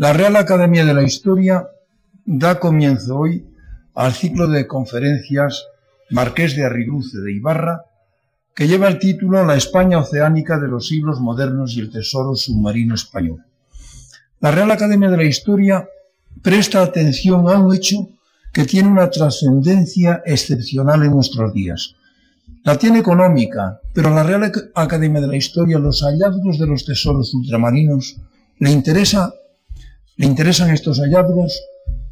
La Real Academia de la Historia da comienzo hoy al ciclo de conferencias Marqués de Arriluce de Ibarra, que lleva el título La España oceánica de los siglos modernos y el tesoro submarino español. La Real Academia de la Historia presta atención a un hecho que tiene una trascendencia excepcional en nuestros días. La tiene económica, pero la Real Academia de la Historia los hallazgos de los tesoros ultramarinos le interesa le interesan estos hallazgos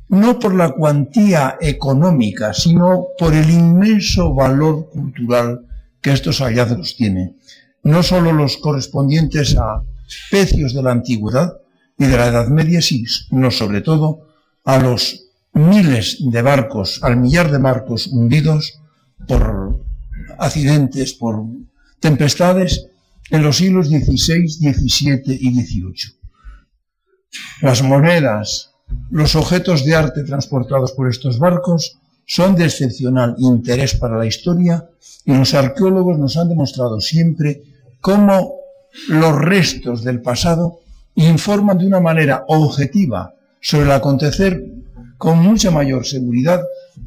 no por la cuantía económica, sino por el inmenso valor cultural que estos hallazgos tienen. No solo los correspondientes a pecios de la antigüedad y de la Edad Media, sino sobre todo a los miles de barcos, al millar de barcos hundidos por accidentes, por tempestades en los siglos XVI, XVII y XVIII. Las monedas, los objetos de arte transportados por estos barcos son de excepcional interés para la historia y los arqueólogos nos han demostrado siempre cómo los restos del pasado informan de una manera objetiva sobre el acontecer con mucha mayor seguridad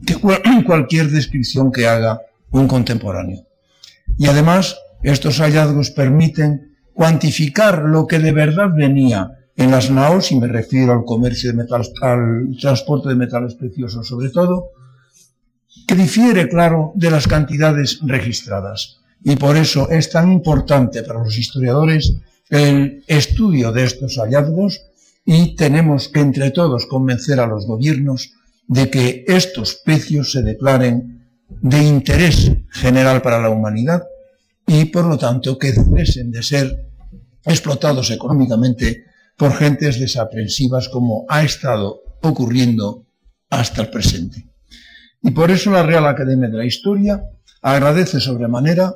que cualquier descripción que haga un contemporáneo. Y además, estos hallazgos permiten cuantificar lo que de verdad venía en las naos, y me refiero al comercio de metales, al transporte de metales preciosos sobre todo, que difiere, claro, de las cantidades registradas. Y por eso es tan importante para los historiadores el estudio de estos hallazgos y tenemos que entre todos convencer a los gobiernos de que estos pecios se declaren de interés general para la humanidad y por lo tanto que cesen de ser explotados económicamente por gentes desaprensivas como ha estado ocurriendo hasta el presente. Y por eso la Real Academia de la Historia agradece sobremanera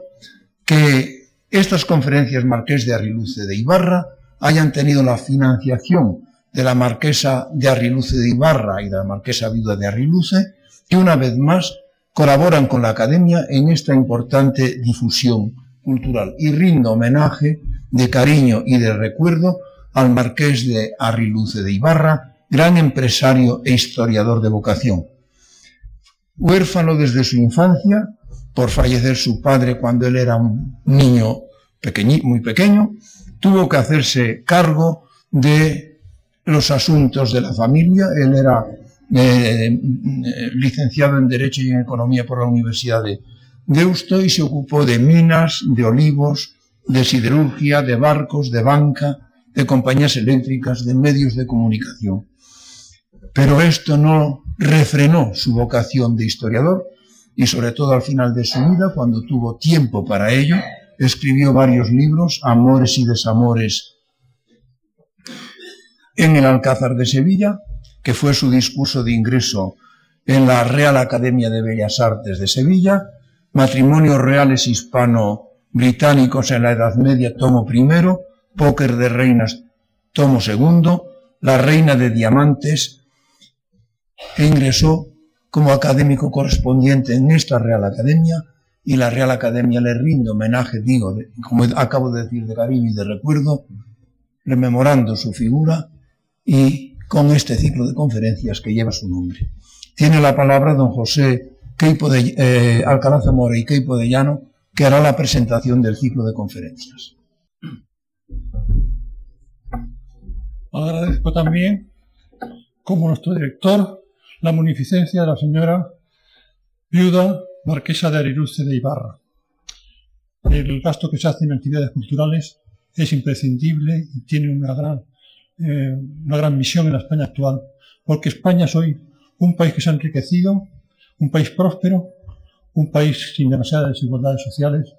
que estas conferencias Marqués de Arriluce de Ibarra hayan tenido la financiación de la Marquesa de Arriluce de Ibarra y de la Marquesa Viuda de Arriluce, que una vez más colaboran con la Academia en esta importante difusión cultural. Y rindo homenaje de cariño y de recuerdo al marqués de Arriluce de Ibarra, gran empresario e historiador de vocación. Huérfano desde su infancia, por fallecer su padre cuando él era un niño muy pequeño, tuvo que hacerse cargo de los asuntos de la familia. Él era eh, eh, licenciado en Derecho y en Economía por la Universidad de Deusto y se ocupó de minas, de olivos, de siderurgia, de barcos, de banca, de compañías eléctricas, de medios de comunicación. Pero esto no refrenó su vocación de historiador y sobre todo al final de su vida, cuando tuvo tiempo para ello, escribió varios libros, Amores y Desamores en el Alcázar de Sevilla, que fue su discurso de ingreso en la Real Academia de Bellas Artes de Sevilla, Matrimonios Reales Hispano-Británicos en la Edad Media, tomo primero, Póker de Reinas, tomo segundo, La Reina de Diamantes, e ingresó como académico correspondiente en esta Real Academia y la Real Academia le rinde homenaje, digo, como acabo de decir, de cariño y de recuerdo, rememorando su figura y con este ciclo de conferencias que lleva su nombre. Tiene la palabra don José Queipo de, eh, Alcalá y Queipo de Llano, que hará la presentación del ciclo de conferencias. Agradezco también, como nuestro director, la munificencia de la señora viuda marquesa de Ariruce de Ibarra. El gasto que se hace en actividades culturales es imprescindible y tiene una gran, eh, una gran misión en la España actual, porque España es hoy un país que se ha enriquecido, un país próspero, un país sin demasiadas desigualdades sociales,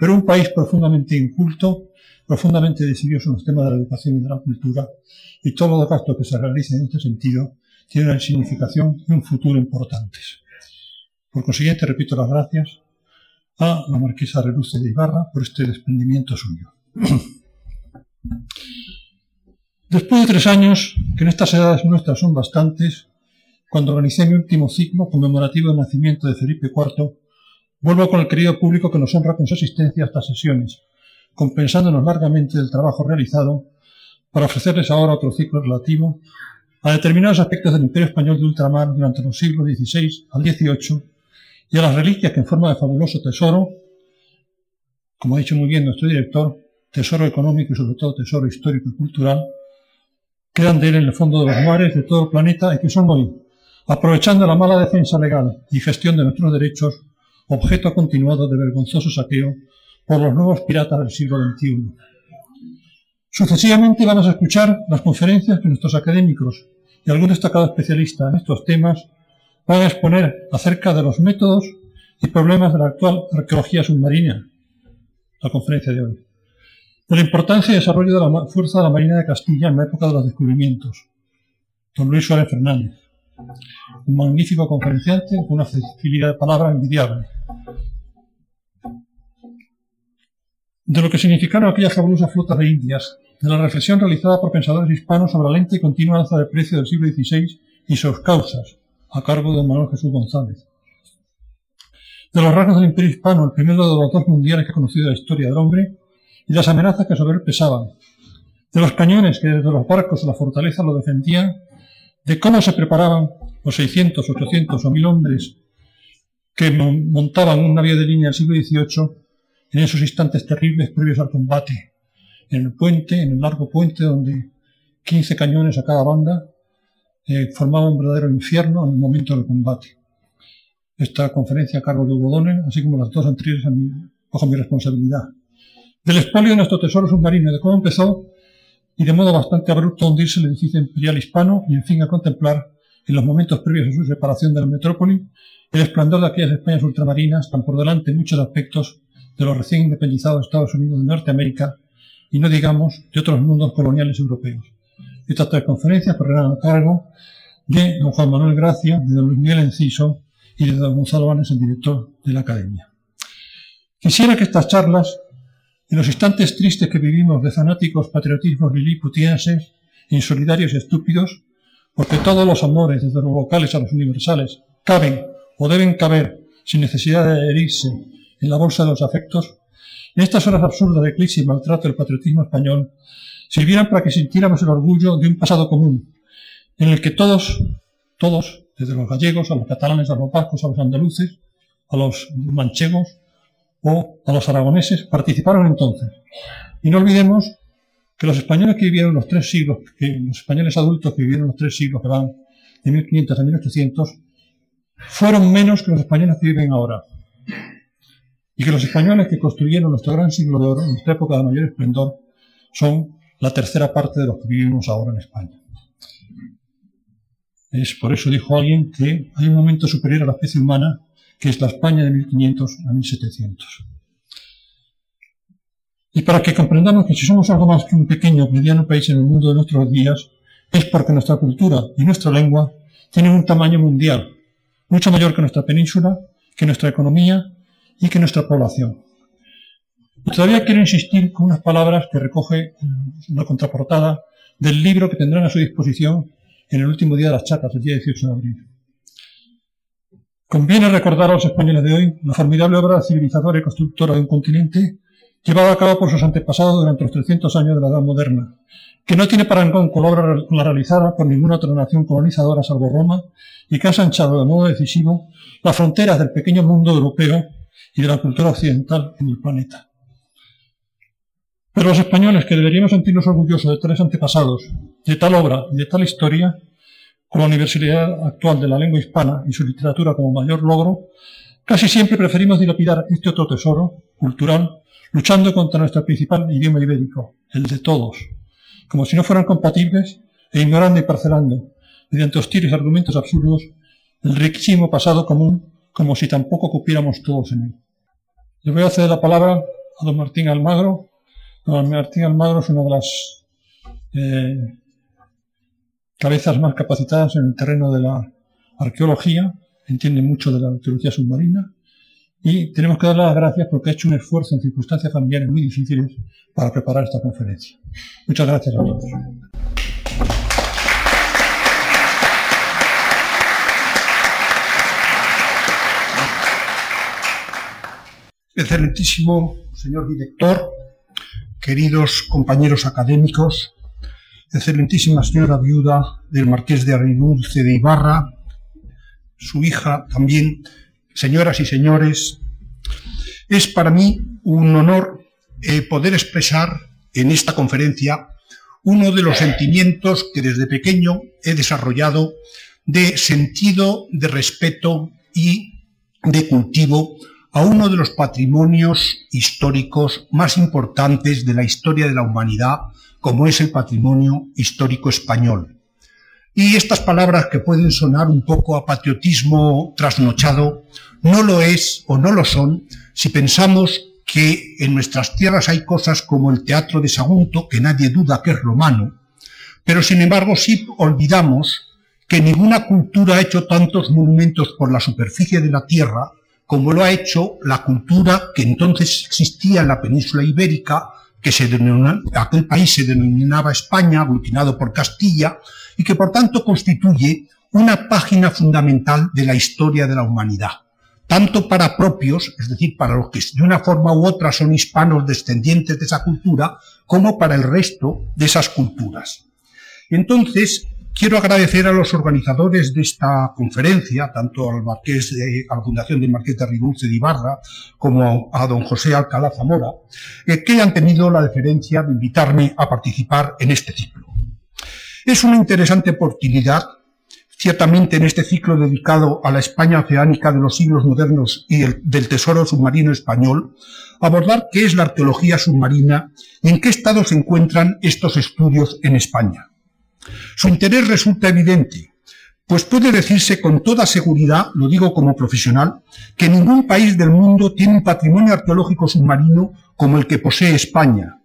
pero un país profundamente inculto profundamente decididos en los temas de la educación y de la cultura, y todos los gastos que se realicen en este sentido tienen significación y un futuro importantes. Por consiguiente, repito las gracias a la marquesa Reluce de Ibarra por este desprendimiento suyo. Después de tres años, que en estas edades nuestras son bastantes, cuando organicé mi último ciclo conmemorativo del nacimiento de Felipe IV, vuelvo con el querido público que nos honra con su asistencia a estas sesiones, compensándonos largamente del trabajo realizado para ofrecerles ahora otro ciclo relativo a determinados aspectos del imperio español de ultramar durante los siglos XVI al XVIII y a las reliquias que en forma de fabuloso tesoro, como ha dicho muy bien nuestro director, tesoro económico y sobre todo tesoro histórico y cultural, quedan de él en el fondo de los mares de todo el planeta y que son hoy, aprovechando la mala defensa legal y gestión de nuestros derechos, objeto continuado de vergonzoso saqueo por los nuevos piratas del siglo XXI. Sucesivamente vamos a escuchar las conferencias que nuestros académicos y algún destacado especialista en estos temas van a exponer acerca de los métodos y problemas de la actual arqueología submarina, la conferencia de hoy, de la importancia y desarrollo de la fuerza de la Marina de Castilla en la época de los descubrimientos, don Luis Suárez Fernández, un magnífico conferenciante con una facilidad de palabra envidiable. De lo que significaron aquellas fabulosas flotas de Indias, de la reflexión realizada por pensadores hispanos sobre la lenta y continua alza de precio del siglo XVI y sus causas, a cargo de Manuel Jesús González. De los rasgos del imperio hispano, el primero de los dos mundiales que ha conocido la historia del hombre, y las amenazas que sobre él pesaban. De los cañones que desde los barcos de la fortaleza lo defendían, de cómo se preparaban los 600, 800 o 1000 hombres que montaban un navío de línea del siglo XVIII en esos instantes terribles previos al combate, en el puente, en el largo puente donde 15 cañones a cada banda eh, formaban un verdadero infierno en el momento del combate. Esta conferencia a cargo de Hugo así como las dos anteriores bajo mi responsabilidad. Del expolio de nuestro tesoro submarino, de cómo empezó y de modo bastante abrupto hundirse el edificio imperial hispano y en fin a contemplar en los momentos previos a su separación de la metrópoli el esplendor de aquellas Españas ultramarinas tan por delante en muchos aspectos de los recién independizados Estados Unidos de Norteamérica y no digamos de otros mundos coloniales europeos. Estas tres conferencias correrán a cargo de don Juan Manuel Gracia, de don Luis Miguel Enciso y de don Gonzalo Vanes, el director de la Academia. Quisiera que estas charlas, en los instantes tristes que vivimos de fanáticos patriotismos liliputienses, insolidarios y estúpidos, porque todos los amores, desde los locales a los universales, caben o deben caber sin necesidad de herirse en la bolsa de los afectos, en estas horas absurdas de eclipse y maltrato del patriotismo español, sirvieran para que sintiéramos el orgullo de un pasado común, en el que todos, todos, desde los gallegos a los catalanes, a los vascos, a los andaluces, a los manchegos o a los aragoneses, participaron entonces. Y no olvidemos que los españoles que vivieron los tres siglos, que los españoles adultos que vivieron los tres siglos que van de 1500 a 1800, fueron menos que los españoles que viven ahora y que los españoles que construyeron nuestro gran siglo de oro, nuestra época de mayor esplendor, son la tercera parte de los que vivimos ahora en España. Es por eso dijo alguien que hay un momento superior a la especie humana, que es la España de 1500 a 1700. Y para que comprendamos que si somos algo más que un pequeño mediano país en el mundo de nuestros días, es porque nuestra cultura y nuestra lengua tienen un tamaño mundial, mucho mayor que nuestra península, que nuestra economía y que nuestra población. Todavía quiero insistir con unas palabras que recoge la contraportada del libro que tendrán a su disposición en el último día de las chapas, el día 18 de abril. Conviene recordar a los españoles de hoy la formidable obra civilizadora y constructora de un continente llevada a cabo por sus antepasados durante los 300 años de la Edad Moderna, que no tiene parangón con la obra realizada por ninguna otra nación colonizadora salvo Roma y que ha ensanchado de modo decisivo las fronteras del pequeño mundo europeo y de la cultura occidental en el planeta. Pero los españoles, que deberíamos sentirnos orgullosos de tales antepasados, de tal obra y de tal historia, con la universidad actual de la lengua hispana y su literatura como mayor logro, casi siempre preferimos dilapidar este otro tesoro cultural luchando contra nuestro principal idioma ibérico, el de todos, como si no fueran compatibles e ignorando y parcelando, mediante hostiles argumentos absurdos, el riquísimo pasado común como si tampoco cupiéramos todos en él. Le voy a hacer la palabra a don Martín Almagro. Don Martín Almagro es una de las eh, cabezas más capacitadas en el terreno de la arqueología, entiende mucho de la arqueología submarina y tenemos que darle las gracias porque ha hecho un esfuerzo en circunstancias familiares muy difíciles para preparar esta conferencia. Muchas gracias a todos. Excelentísimo señor director, queridos compañeros académicos, excelentísima señora viuda del marqués de Aridulce de Ibarra, su hija también, señoras y señores, es para mí un honor eh, poder expresar en esta conferencia uno de los sentimientos que desde pequeño he desarrollado de sentido, de respeto y de cultivo a uno de los patrimonios históricos más importantes de la historia de la humanidad, como es el patrimonio histórico español. Y estas palabras que pueden sonar un poco a patriotismo trasnochado, no lo es o no lo son si pensamos que en nuestras tierras hay cosas como el teatro de Sagunto, que nadie duda que es romano, pero sin embargo sí olvidamos que ninguna cultura ha hecho tantos monumentos por la superficie de la tierra como lo ha hecho la cultura que entonces existía en la península ibérica, que aquel país se denominaba España, aglutinado por Castilla, y que por tanto constituye una página fundamental de la historia de la humanidad, tanto para propios, es decir, para los que de una forma u otra son hispanos descendientes de esa cultura, como para el resto de esas culturas. Entonces, Quiero agradecer a los organizadores de esta conferencia, tanto al Marqués de, a la Fundación del Marqués de de Ibarra, como a don José Alcalá Zamora, eh, que han tenido la deferencia de invitarme a participar en este ciclo. Es una interesante oportunidad, ciertamente en este ciclo dedicado a la España oceánica de los siglos modernos y el, del tesoro submarino español, abordar qué es la arqueología submarina y en qué estado se encuentran estos estudios en España. Su interés resulta evidente, pues puede decirse con toda seguridad, lo digo como profesional, que ningún país del mundo tiene un patrimonio arqueológico submarino como el que posee España,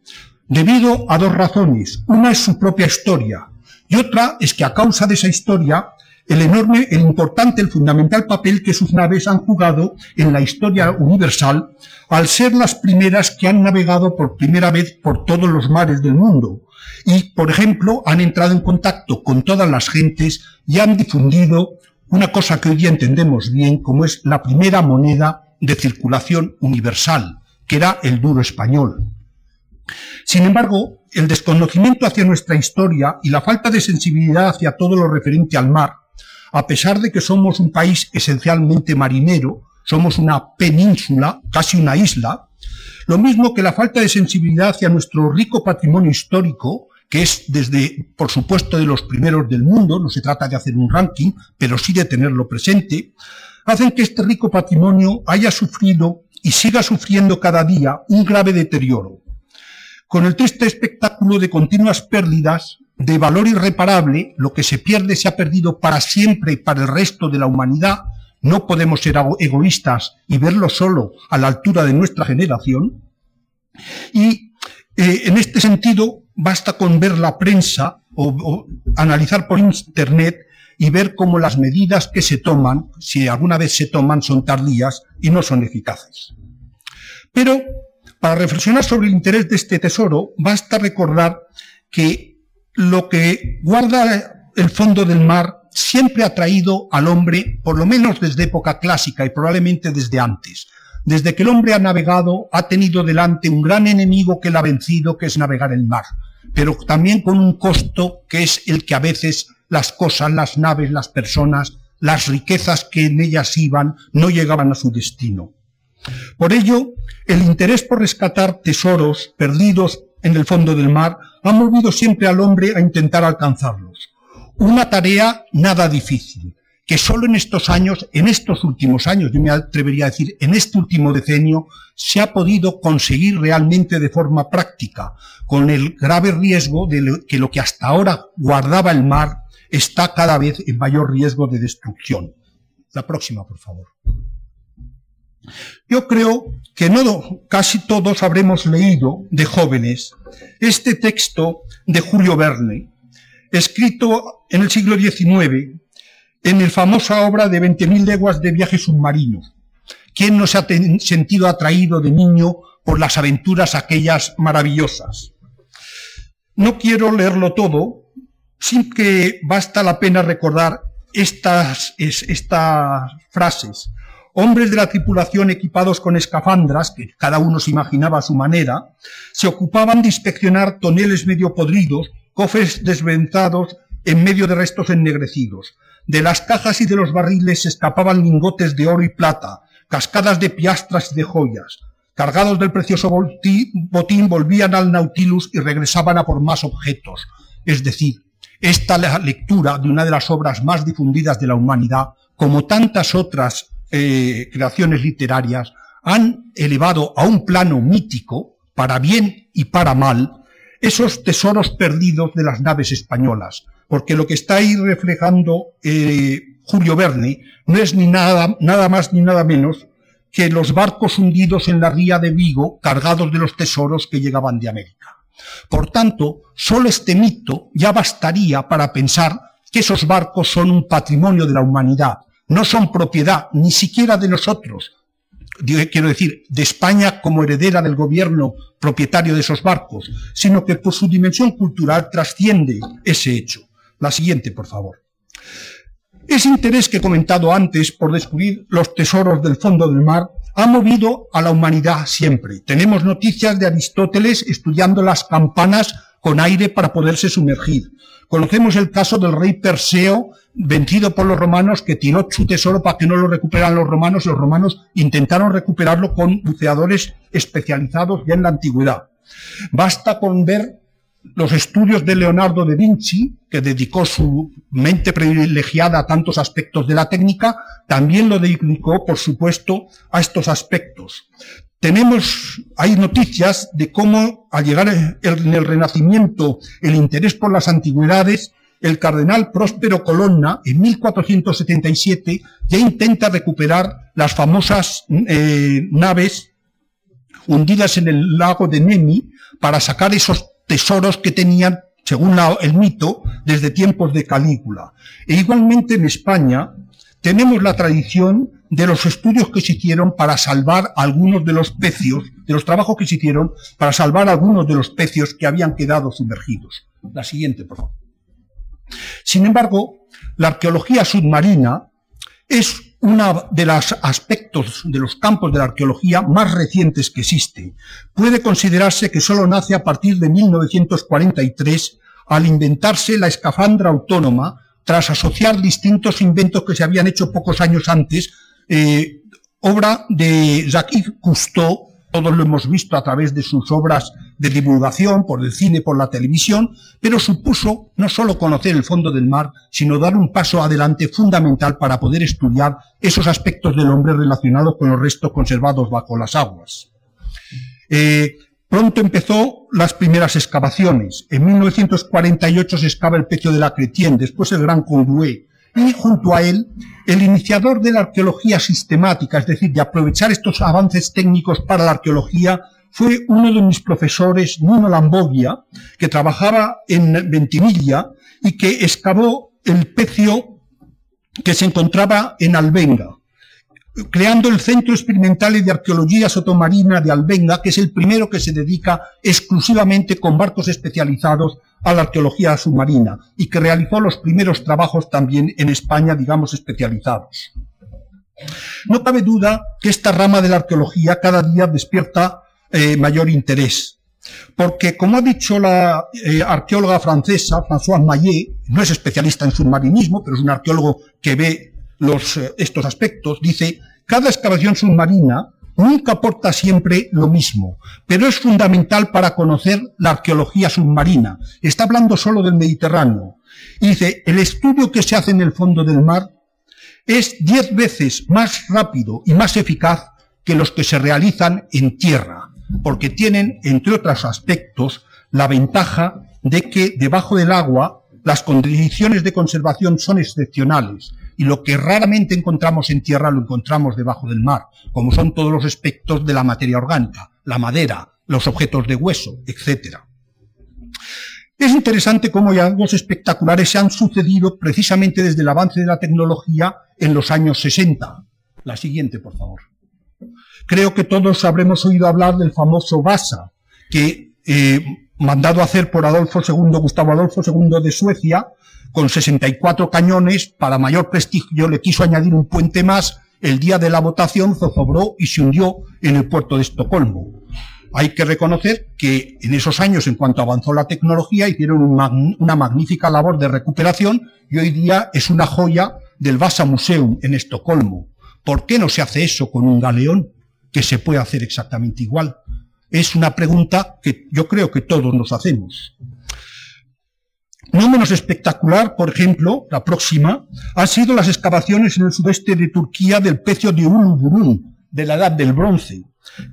debido a dos razones. Una es su propia historia y otra es que a causa de esa historia el enorme, el importante, el fundamental papel que sus naves han jugado en la historia universal al ser las primeras que han navegado por primera vez por todos los mares del mundo, y, por ejemplo, han entrado en contacto con todas las gentes y han difundido una cosa que hoy día entendemos bien como es la primera moneda de circulación universal, que era el duro español. Sin embargo, el desconocimiento hacia nuestra historia y la falta de sensibilidad hacia todo lo referente al mar, a pesar de que somos un país esencialmente marinero, somos una península, casi una isla, lo mismo que la falta de sensibilidad hacia nuestro rico patrimonio histórico, que es desde, por supuesto, de los primeros del mundo, no se trata de hacer un ranking, pero sí de tenerlo presente, hacen que este rico patrimonio haya sufrido y siga sufriendo cada día un grave deterioro. Con el triste espectáculo de continuas pérdidas de valor irreparable, lo que se pierde se ha perdido para siempre y para el resto de la humanidad, no podemos ser egoístas y verlo solo a la altura de nuestra generación. Y eh, en este sentido, basta con ver la prensa o, analizar por internet y ver cómo las medidas que se toman, si alguna vez se toman, son tardías y no son eficaces. Pero para reflexionar sobre el interés de este tesoro, basta recordar que lo que guarda el fondo del mar siempre ha traído al hombre, por lo menos desde época clásica y probablemente desde antes, desde que el hombre ha navegado, ha tenido delante un gran enemigo que le ha vencido, que es navegar el mar, pero también con un costo que es el que a veces las cosas, las naves, las personas, las riquezas que en ellas iban, no llegaban a su destino. Por ello, el interés por rescatar tesoros perdidos en el fondo del mar ha movido siempre al hombre a intentar alcanzarlos. Una tarea nada difícil, que solo en estos años, en estos últimos años, yo me atrevería a decir, en este último decenio, se ha podido conseguir realmente de forma práctica, con el grave riesgo de que lo que hasta ahora guardaba el mar está cada vez en mayor riesgo de destrucción. La próxima, por favor. Yo creo que no casi todos habremos leído de jóvenes este texto de Julio Verne, escrito en el siglo XIX en la famosa obra de 20.000 leguas de viaje submarino. ¿Quién no se ha sentido atraído de niño por las aventuras aquellas maravillosas? No quiero leerlo todo, sin que basta la pena recordar estas, estas frases. Hombres de la tripulación equipados con escafandras, que cada uno se imaginaba a su manera, se ocupaban de inspeccionar toneles medio podridos cofres desventados en medio de restos ennegrecidos. De las cajas y de los barriles escapaban lingotes de oro y plata, cascadas de piastras y de joyas. Cargados del precioso botín, volvían al Nautilus y regresaban a por más objetos. Es decir, esta lectura de una de las obras más difundidas de la humanidad, como tantas otras eh, creaciones literarias, han elevado a un plano mítico, para bien y para mal, esos tesoros perdidos de las naves españolas, porque lo que está ahí reflejando eh, Julio Verne no es ni nada, nada más ni nada menos que los barcos hundidos en la ría de Vigo cargados de los tesoros que llegaban de América. Por tanto, solo este mito ya bastaría para pensar que esos barcos son un patrimonio de la humanidad, no son propiedad ni siquiera de nosotros, quiero decir, de España como heredera del gobierno propietario de esos barcos, sino que por su dimensión cultural trasciende ese hecho. La siguiente, por favor. Ese interés que he comentado antes por descubrir los tesoros del fondo del mar ha movido a la humanidad siempre. Tenemos noticias de Aristóteles estudiando las campanas con aire para poderse sumergir. Conocemos el caso del rey Perseo, vencido por los romanos, que tiró su tesoro para que no lo recuperaran los romanos, los romanos intentaron recuperarlo con buceadores especializados ya en la antigüedad. Basta con ver los estudios de Leonardo da Vinci, que dedicó su mente privilegiada a tantos aspectos de la técnica, también lo dedicó, por supuesto, a estos aspectos. Tenemos, hay noticias de cómo al llegar en el Renacimiento el interés por las antigüedades, el cardenal Próspero Colonna, en 1477, ya intenta recuperar las famosas eh, naves hundidas en el lago de Nemi para sacar esos tesoros que tenían, según el mito, desde tiempos de Calígula. E igualmente en España tenemos la tradición de los estudios que se hicieron para salvar algunos de los pecios, de los trabajos que se hicieron para salvar algunos de los pecios que habían quedado sumergidos. La siguiente, por favor. Sin embargo, la arqueología submarina es uno de los aspectos de los campos de la arqueología más recientes que existe. Puede considerarse que solo nace a partir de 1943 al inventarse la escafandra autónoma tras asociar distintos inventos que se habían hecho pocos años antes, eh, obra de Jacques Cousteau, todos lo hemos visto a través de sus obras de divulgación, por el cine, por la televisión, pero supuso no solo conocer el fondo del mar, sino dar un paso adelante fundamental para poder estudiar esos aspectos del hombre relacionados con los restos conservados bajo las aguas. Eh, pronto empezó las primeras excavaciones. En 1948 se excava el pecio de la Cretien, después el Gran Condué, y junto a él el iniciador de la arqueología sistemática, es decir, de aprovechar estos avances técnicos para la arqueología, fue uno de mis profesores, Nuno Lamboglia, que trabajaba en Ventimiglia y que excavó el pecio que se encontraba en Albenga, creando el Centro Experimental de Arqueología Sotomarina de Albenga, que es el primero que se dedica exclusivamente con barcos especializados a la arqueología submarina y que realizó los primeros trabajos también en España, digamos, especializados. No cabe duda que esta rama de la arqueología cada día despierta eh, mayor interés, porque como ha dicho la eh, arqueóloga francesa Françoise Maillet, no es especialista en submarinismo, pero es un arqueólogo que ve los, eh, estos aspectos, dice, cada excavación submarina nunca aporta siempre lo mismo, pero es fundamental para conocer la arqueología submarina. Está hablando solo del Mediterráneo. Y dice, el estudio que se hace en el fondo del mar es diez veces más rápido y más eficaz que los que se realizan en tierra, porque tienen, entre otros aspectos, la ventaja de que debajo del agua las condiciones de conservación son excepcionales y lo que raramente encontramos en tierra lo encontramos debajo del mar, como son todos los aspectos de la materia orgánica, la madera, los objetos de hueso, etc. Es interesante cómo hallazgos espectaculares se han sucedido precisamente desde el avance de la tecnología en los años 60. La siguiente, por favor. Creo que todos habremos oído hablar del famoso Basa, que, eh, mandado a hacer por Adolfo II, Gustavo Adolfo II de Suecia, con 64 cañones, para mayor prestigio le quiso añadir un puente más, el día de la votación zozobró y se hundió en el puerto de Estocolmo. hay que reconocer que en esos años, en cuanto avanzó la tecnología, hicieron una magnífica labor de recuperación y hoy día es una joya del Vasa Museum en Estocolmo. ¿Por qué no se hace eso con un galeón que se puede hacer exactamente igual? Es una pregunta que yo creo que todos nos hacemos. No menos espectacular, por ejemplo, la próxima, han sido las excavaciones en el sudeste de Turquía del pecio de Uluburun, de la Edad del Bronce,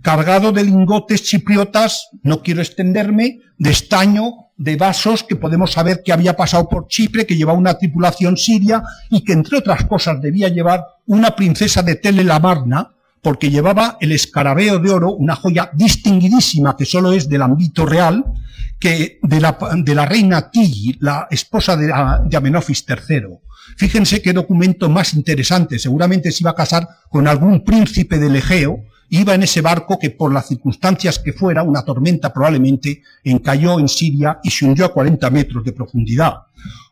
cargado de lingotes chipriotas, no quiero extenderme, de estaño, de vasos que podemos saber que había pasado por Chipre, que llevaba una tripulación siria y que entre otras cosas debía llevar una princesa de Tele Lamarna, porque llevaba el escarabeo de oro, una joya distinguidísima que solo es del ámbito real, que de la, de la reina Tilly, la esposa de, de Amenofis III. Fíjense qué documento más interesante, seguramente se iba a casar con algún príncipe del Egeo, iba en ese barco que por las circunstancias que fuera, una tormenta probablemente, encalló en Siria y se hundió a 40 metros de profundidad.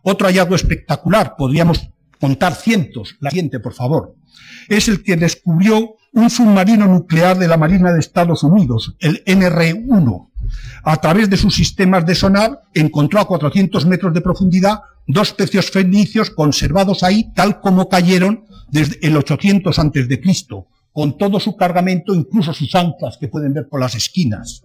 Otro hallazgo espectacular, podríamos contar cientos, la siguiente por favor, es el que descubrió un submarino nuclear de la Marina de Estados Unidos, el NR-1. A través de sus sistemas de sonar encontró a 400 metros de profundidad dos pecios fenicios conservados ahí tal como cayeron desde el 800 antes de Cristo, con todo su cargamento, incluso sus anclas que pueden ver por las esquinas.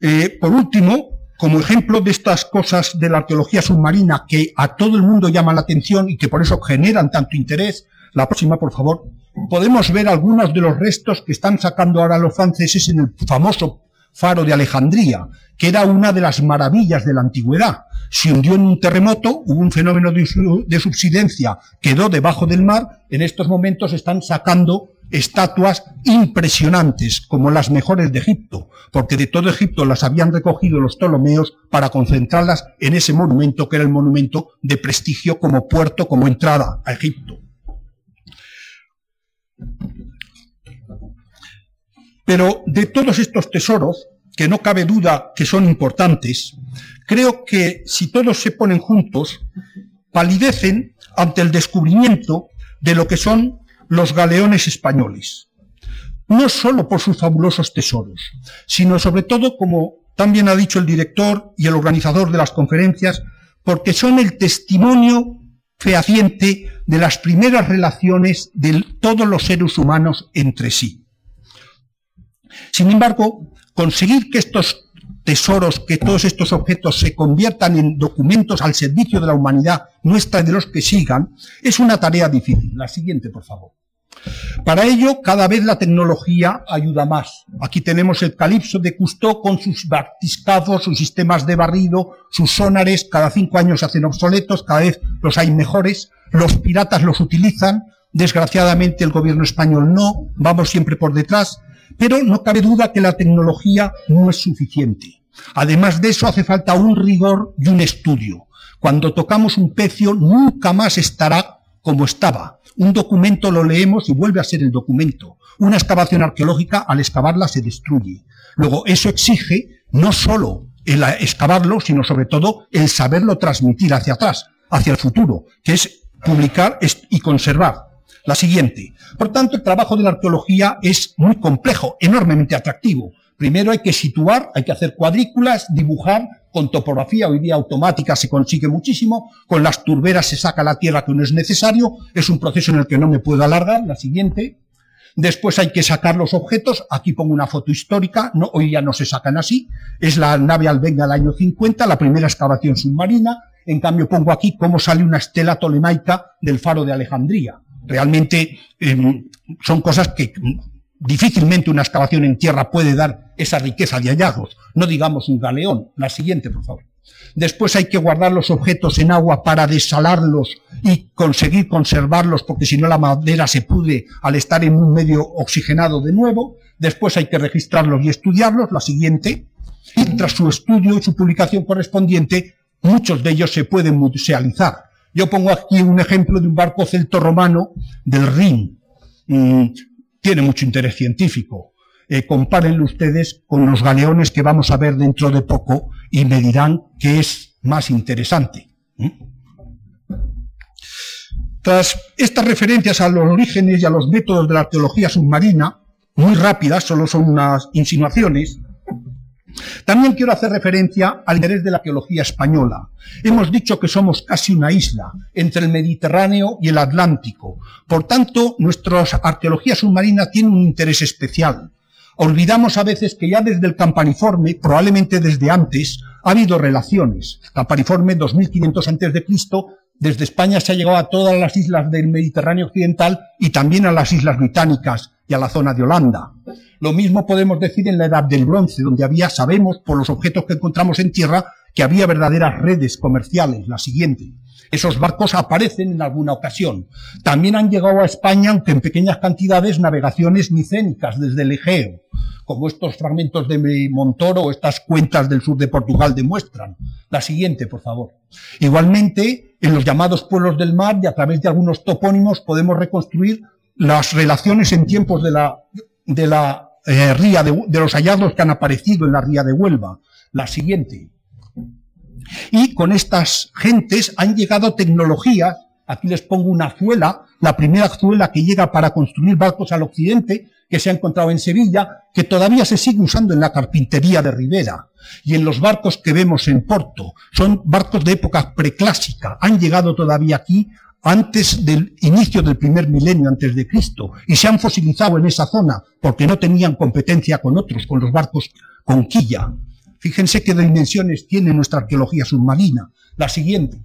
Eh, por último, como ejemplo de estas cosas de la arqueología submarina que a todo el mundo llama la atención y que por eso generan tanto interés, la próxima, por favor, podemos ver algunos de los restos que están sacando ahora los franceses en el famoso faro de Alejandría, que era una de las maravillas de la antigüedad. Se hundió en un terremoto, hubo un fenómeno de subsidencia, quedó debajo del mar, en estos momentos están sacando estatuas impresionantes, como las mejores de Egipto, porque de todo Egipto las habían recogido los Ptolomeos para concentrarlas en ese monumento que era el monumento de prestigio como puerto, como entrada a Egipto. Pero de todos estos tesoros, que no cabe duda que son importantes, creo que si todos se ponen juntos, palidecen ante el descubrimiento de lo que son los galeones españoles. No solo por sus fabulosos tesoros, sino sobre todo, como también ha dicho el director y el organizador de las conferencias, porque son el testimonio fehaciente de las primeras relaciones de todos los seres humanos entre sí. Sin embargo, conseguir que estos tesoros, que todos estos objetos se conviertan en documentos al servicio de la humanidad nuestra y de los que sigan, es una tarea difícil. La siguiente, por favor. Para ello, cada vez la tecnología ayuda más. Aquí tenemos el Calipso de Cousteau con sus batiscazos, sus sistemas de barrido, sus sonares, cada cinco años se hacen obsoletos, cada vez los hay mejores, los piratas los utilizan, desgraciadamente el gobierno español no, vamos siempre por detrás, pero no cabe duda que la tecnología no es suficiente. Además de eso hace falta un rigor y un estudio. Cuando tocamos un pecio nunca más estará como estaba. Un documento lo leemos y vuelve a ser el documento. Una excavación arqueológica al excavarla se destruye. Luego eso exige no solo el excavarlo, sino sobre todo el saberlo transmitir hacia atrás, hacia el futuro, que es publicar y conservar. La siguiente. Por tanto, el trabajo de la arqueología es muy complejo, enormemente atractivo. Primero hay que situar, hay que hacer cuadrículas, dibujar, con topografía hoy día automática se consigue muchísimo, con las turberas se saca la tierra que no es necesario, es un proceso en el que no me puedo alargar, la siguiente. Después hay que sacar los objetos, aquí pongo una foto histórica, no, hoy ya no se sacan así, es la nave Albenga del año 50, la primera excavación submarina, en cambio pongo aquí cómo sale una estela tolemaica del faro de Alejandría realmente em, son cosas que difícilmente una excavación en tierra puede dar esa riqueza de hallazgos. No digamos un galeón. La siguiente, por favor. Después hay que guardar los objetos en agua para desalarlos y conseguir conservarlos porque si no la madera se pude al estar en un medio oxigenado de nuevo. Después hay que registrarlos y estudiarlos. La siguiente. Y tras su estudio y su publicación correspondiente, muchos de ellos se pueden musealizar. Yo pongo aquí un ejemplo de un barco celto-romano del Rin. Tiene mucho interés científico. Eh, compárenlo ustedes con los galeones que vamos a ver dentro de poco y me dirán qué es más interesante. Tras estas referencias a los orígenes y a los métodos de la arqueología submarina, muy rápidas, solo son unas insinuaciones. También quiero hacer referencia al interés de la arqueología española. Hemos dicho que somos casi una isla entre el Mediterráneo y el Atlántico. Por tanto, nuestra arqueología submarina tiene un interés especial. Olvidamos a veces que ya desde el campaniforme, probablemente desde antes, ha habido relaciones. Campaniforme 2500 antes de Cristo, desde España se ha llegado a todas las islas del Mediterráneo occidental y también a las islas británicas y a la zona de Holanda. Lo mismo podemos decir en la Edad del Bronce, donde había, sabemos por los objetos que encontramos en tierra, que había verdaderas redes comerciales. La siguiente. Esos barcos aparecen en alguna ocasión. También han llegado a España, aunque en pequeñas cantidades, navegaciones micénicas desde el Egeo, como estos fragmentos de Montoro o estas cuentas del sur de Portugal demuestran. La siguiente, por favor. Igualmente, en los llamados pueblos del mar y a través de algunos topónimos podemos reconstruir las relaciones en tiempos de la, de la eh, ría de, los hallazgos que han aparecido en la ría de Huelva. La siguiente. Y con estas gentes han llegado tecnologías, aquí les pongo una zuela, la primera zuela que llega para construir barcos al occidente, que se ha encontrado en Sevilla, que todavía se sigue usando en la carpintería de Rivera. Y en los barcos que vemos en Porto, son barcos de época preclásica, han llegado todavía aquí antes del inicio del primer milenio antes de Cristo y se han fosilizado en esa zona porque no tenían competencia con otros, con los barcos con quilla. Fíjense qué dimensiones tiene nuestra arqueología submarina. La siguiente.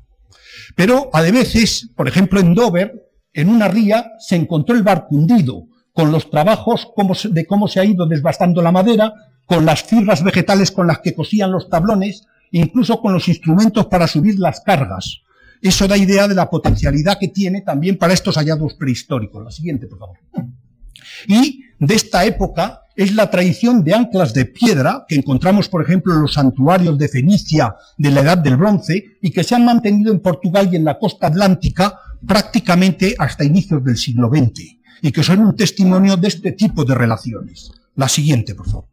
Pero a veces, por ejemplo en Dover, en una ría se encontró el barco hundido, con los trabajos de cómo se ha ido desbastando la madera, con las fibras vegetales con las que cosían los tablones, incluso con los instrumentos para subir las cargas. Eso da idea de la potencialidad que tiene también para estos hallazgos prehistóricos. La siguiente, por favor. Y de esta época es la tradición de anclas de piedra que encontramos, por ejemplo, en los santuarios de Fenicia de la Edad del Bronce y que se han mantenido en Portugal y en la costa atlántica prácticamente hasta inicios del siglo XX y que son un testimonio de este tipo de relaciones. La siguiente, por favor.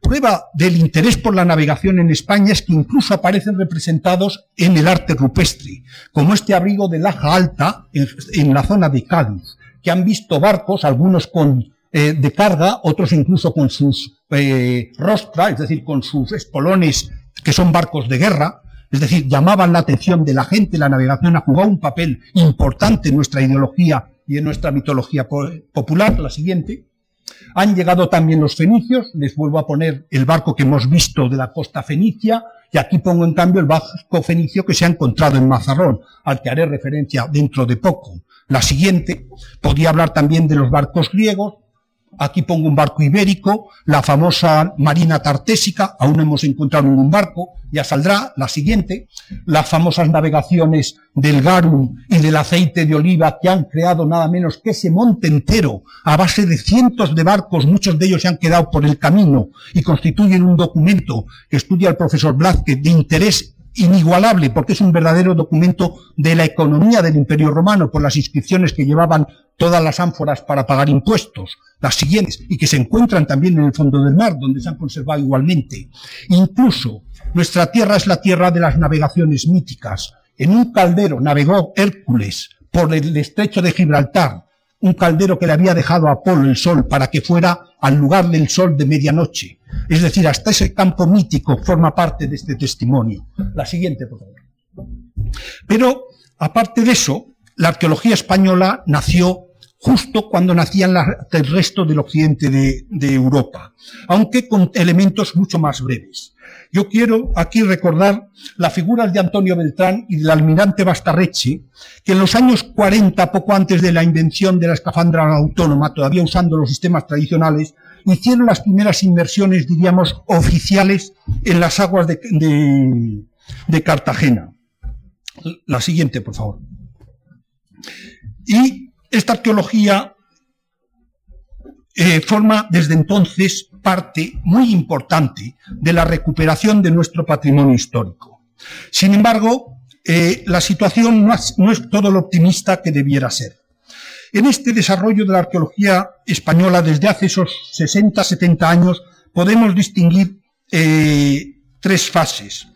Prueba del interés por la navegación en España es que incluso aparecen representados en el arte rupestre, como este abrigo de Laja Alta en, la zona de Cádiz, que han visto barcos, algunos con eh, de carga, otros incluso con sus eh, es decir, con sus espolones, que son barcos de guerra, es decir, llamaban la atención de la gente, la navegación ha jugado un papel importante en nuestra ideología y en nuestra mitología popular, la siguiente. Han llegado también los fenicios, les vuelvo a poner el barco que hemos visto de la costa fenicia, y aquí pongo en cambio el barco fenicio que se ha encontrado en Mazarrón, al que haré referencia dentro de poco. La siguiente, podría hablar también de los barcos griegos, Aquí pongo un barco ibérico, la famosa marina tartésica, aún no hemos encontrado ningún barco, ya saldrá la siguiente, las famosas navegaciones del garum y del aceite de oliva que han creado nada menos que ese monte entero a base de cientos de barcos, muchos de ellos se han quedado por el camino y constituyen un documento que estudia el profesor Blázquez de interés inigualable porque es un verdadero documento de la economía del Imperio Romano por las inscripciones que llevaban todas las ánforas para pagar impuestos, las siguientes, y que se encuentran también en el fondo del mar, donde se han conservado igualmente. Incluso nuestra tierra es la tierra de las navegaciones míticas. En un caldero navegó Hércules por el estrecho de Gibraltar, un caldero que le había dejado a Apolo el sol para que fuera al lugar del sol de medianoche. Es decir, hasta ese campo mítico forma parte de este testimonio. La siguiente, por favor. Pero, aparte de eso, la arqueología española nació justo cuando nacían el resto del occidente de, de, Europa, aunque con elementos mucho más breves. Yo quiero aquí recordar las figuras de Antonio Beltrán y del almirante Bastarreche, que en los años 40, poco antes de la invención de la escafandra autónoma, todavía usando los sistemas tradicionales, hicieron las primeras inversiones, diríamos, oficiales en las aguas de, de, Cartagena. La siguiente, por favor. Y esta arqueología eh, forma desde entonces parte muy importante de la recuperación de nuestro patrimonio histórico. Sin embargo, eh, la situación no es todo lo optimista que debiera ser. En este desarrollo de la arqueología española desde hace esos 60, 70 años podemos distinguir eh, tres fases.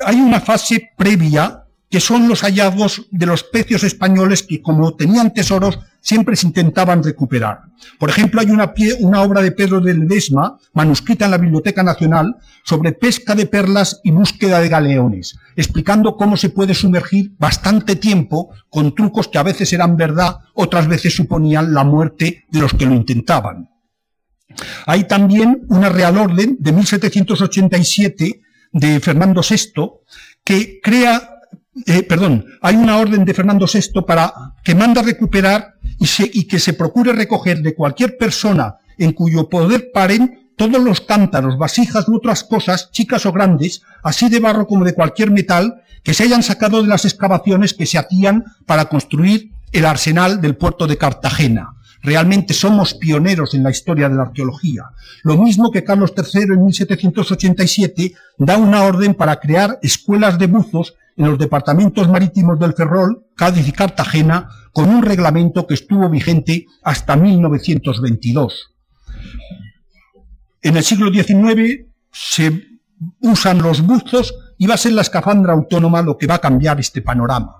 Hay una fase previa que son los hallazgos de los pecios españoles que, como tenían tesoros, siempre se intentaban recuperar. Por ejemplo, hay una, una obra de Pedro de Ledesma, manuscrita en la Biblioteca Nacional, sobre pesca de perlas y búsqueda de galeones, explicando cómo se puede sumergir bastante tiempo con trucos que a veces eran verdad, otras veces suponían la muerte de los que lo intentaban. Hay también una Real Orden de 1787 de Fernando VI que crea eh, perdón, hay una orden de Fernando VI para que manda recuperar y, y que se procure recoger de cualquier persona en cuyo poder paren todos los cántaros, vasijas u otras cosas, chicas o grandes, así de barro como de cualquier metal, que se hayan sacado de las excavaciones que se hacían para construir el arsenal del puerto de Cartagena. Realmente somos pioneros en la historia de la arqueología. Lo mismo que Carlos III en 1787 da una orden para crear escuelas de buzos en los departamentos marítimos del Ferrol, Cádiz y Cartagena, con un reglamento que estuvo vigente hasta 1922. En el siglo XIX se usan los buzos y va a ser la escafandra autónoma lo que va a cambiar este panorama.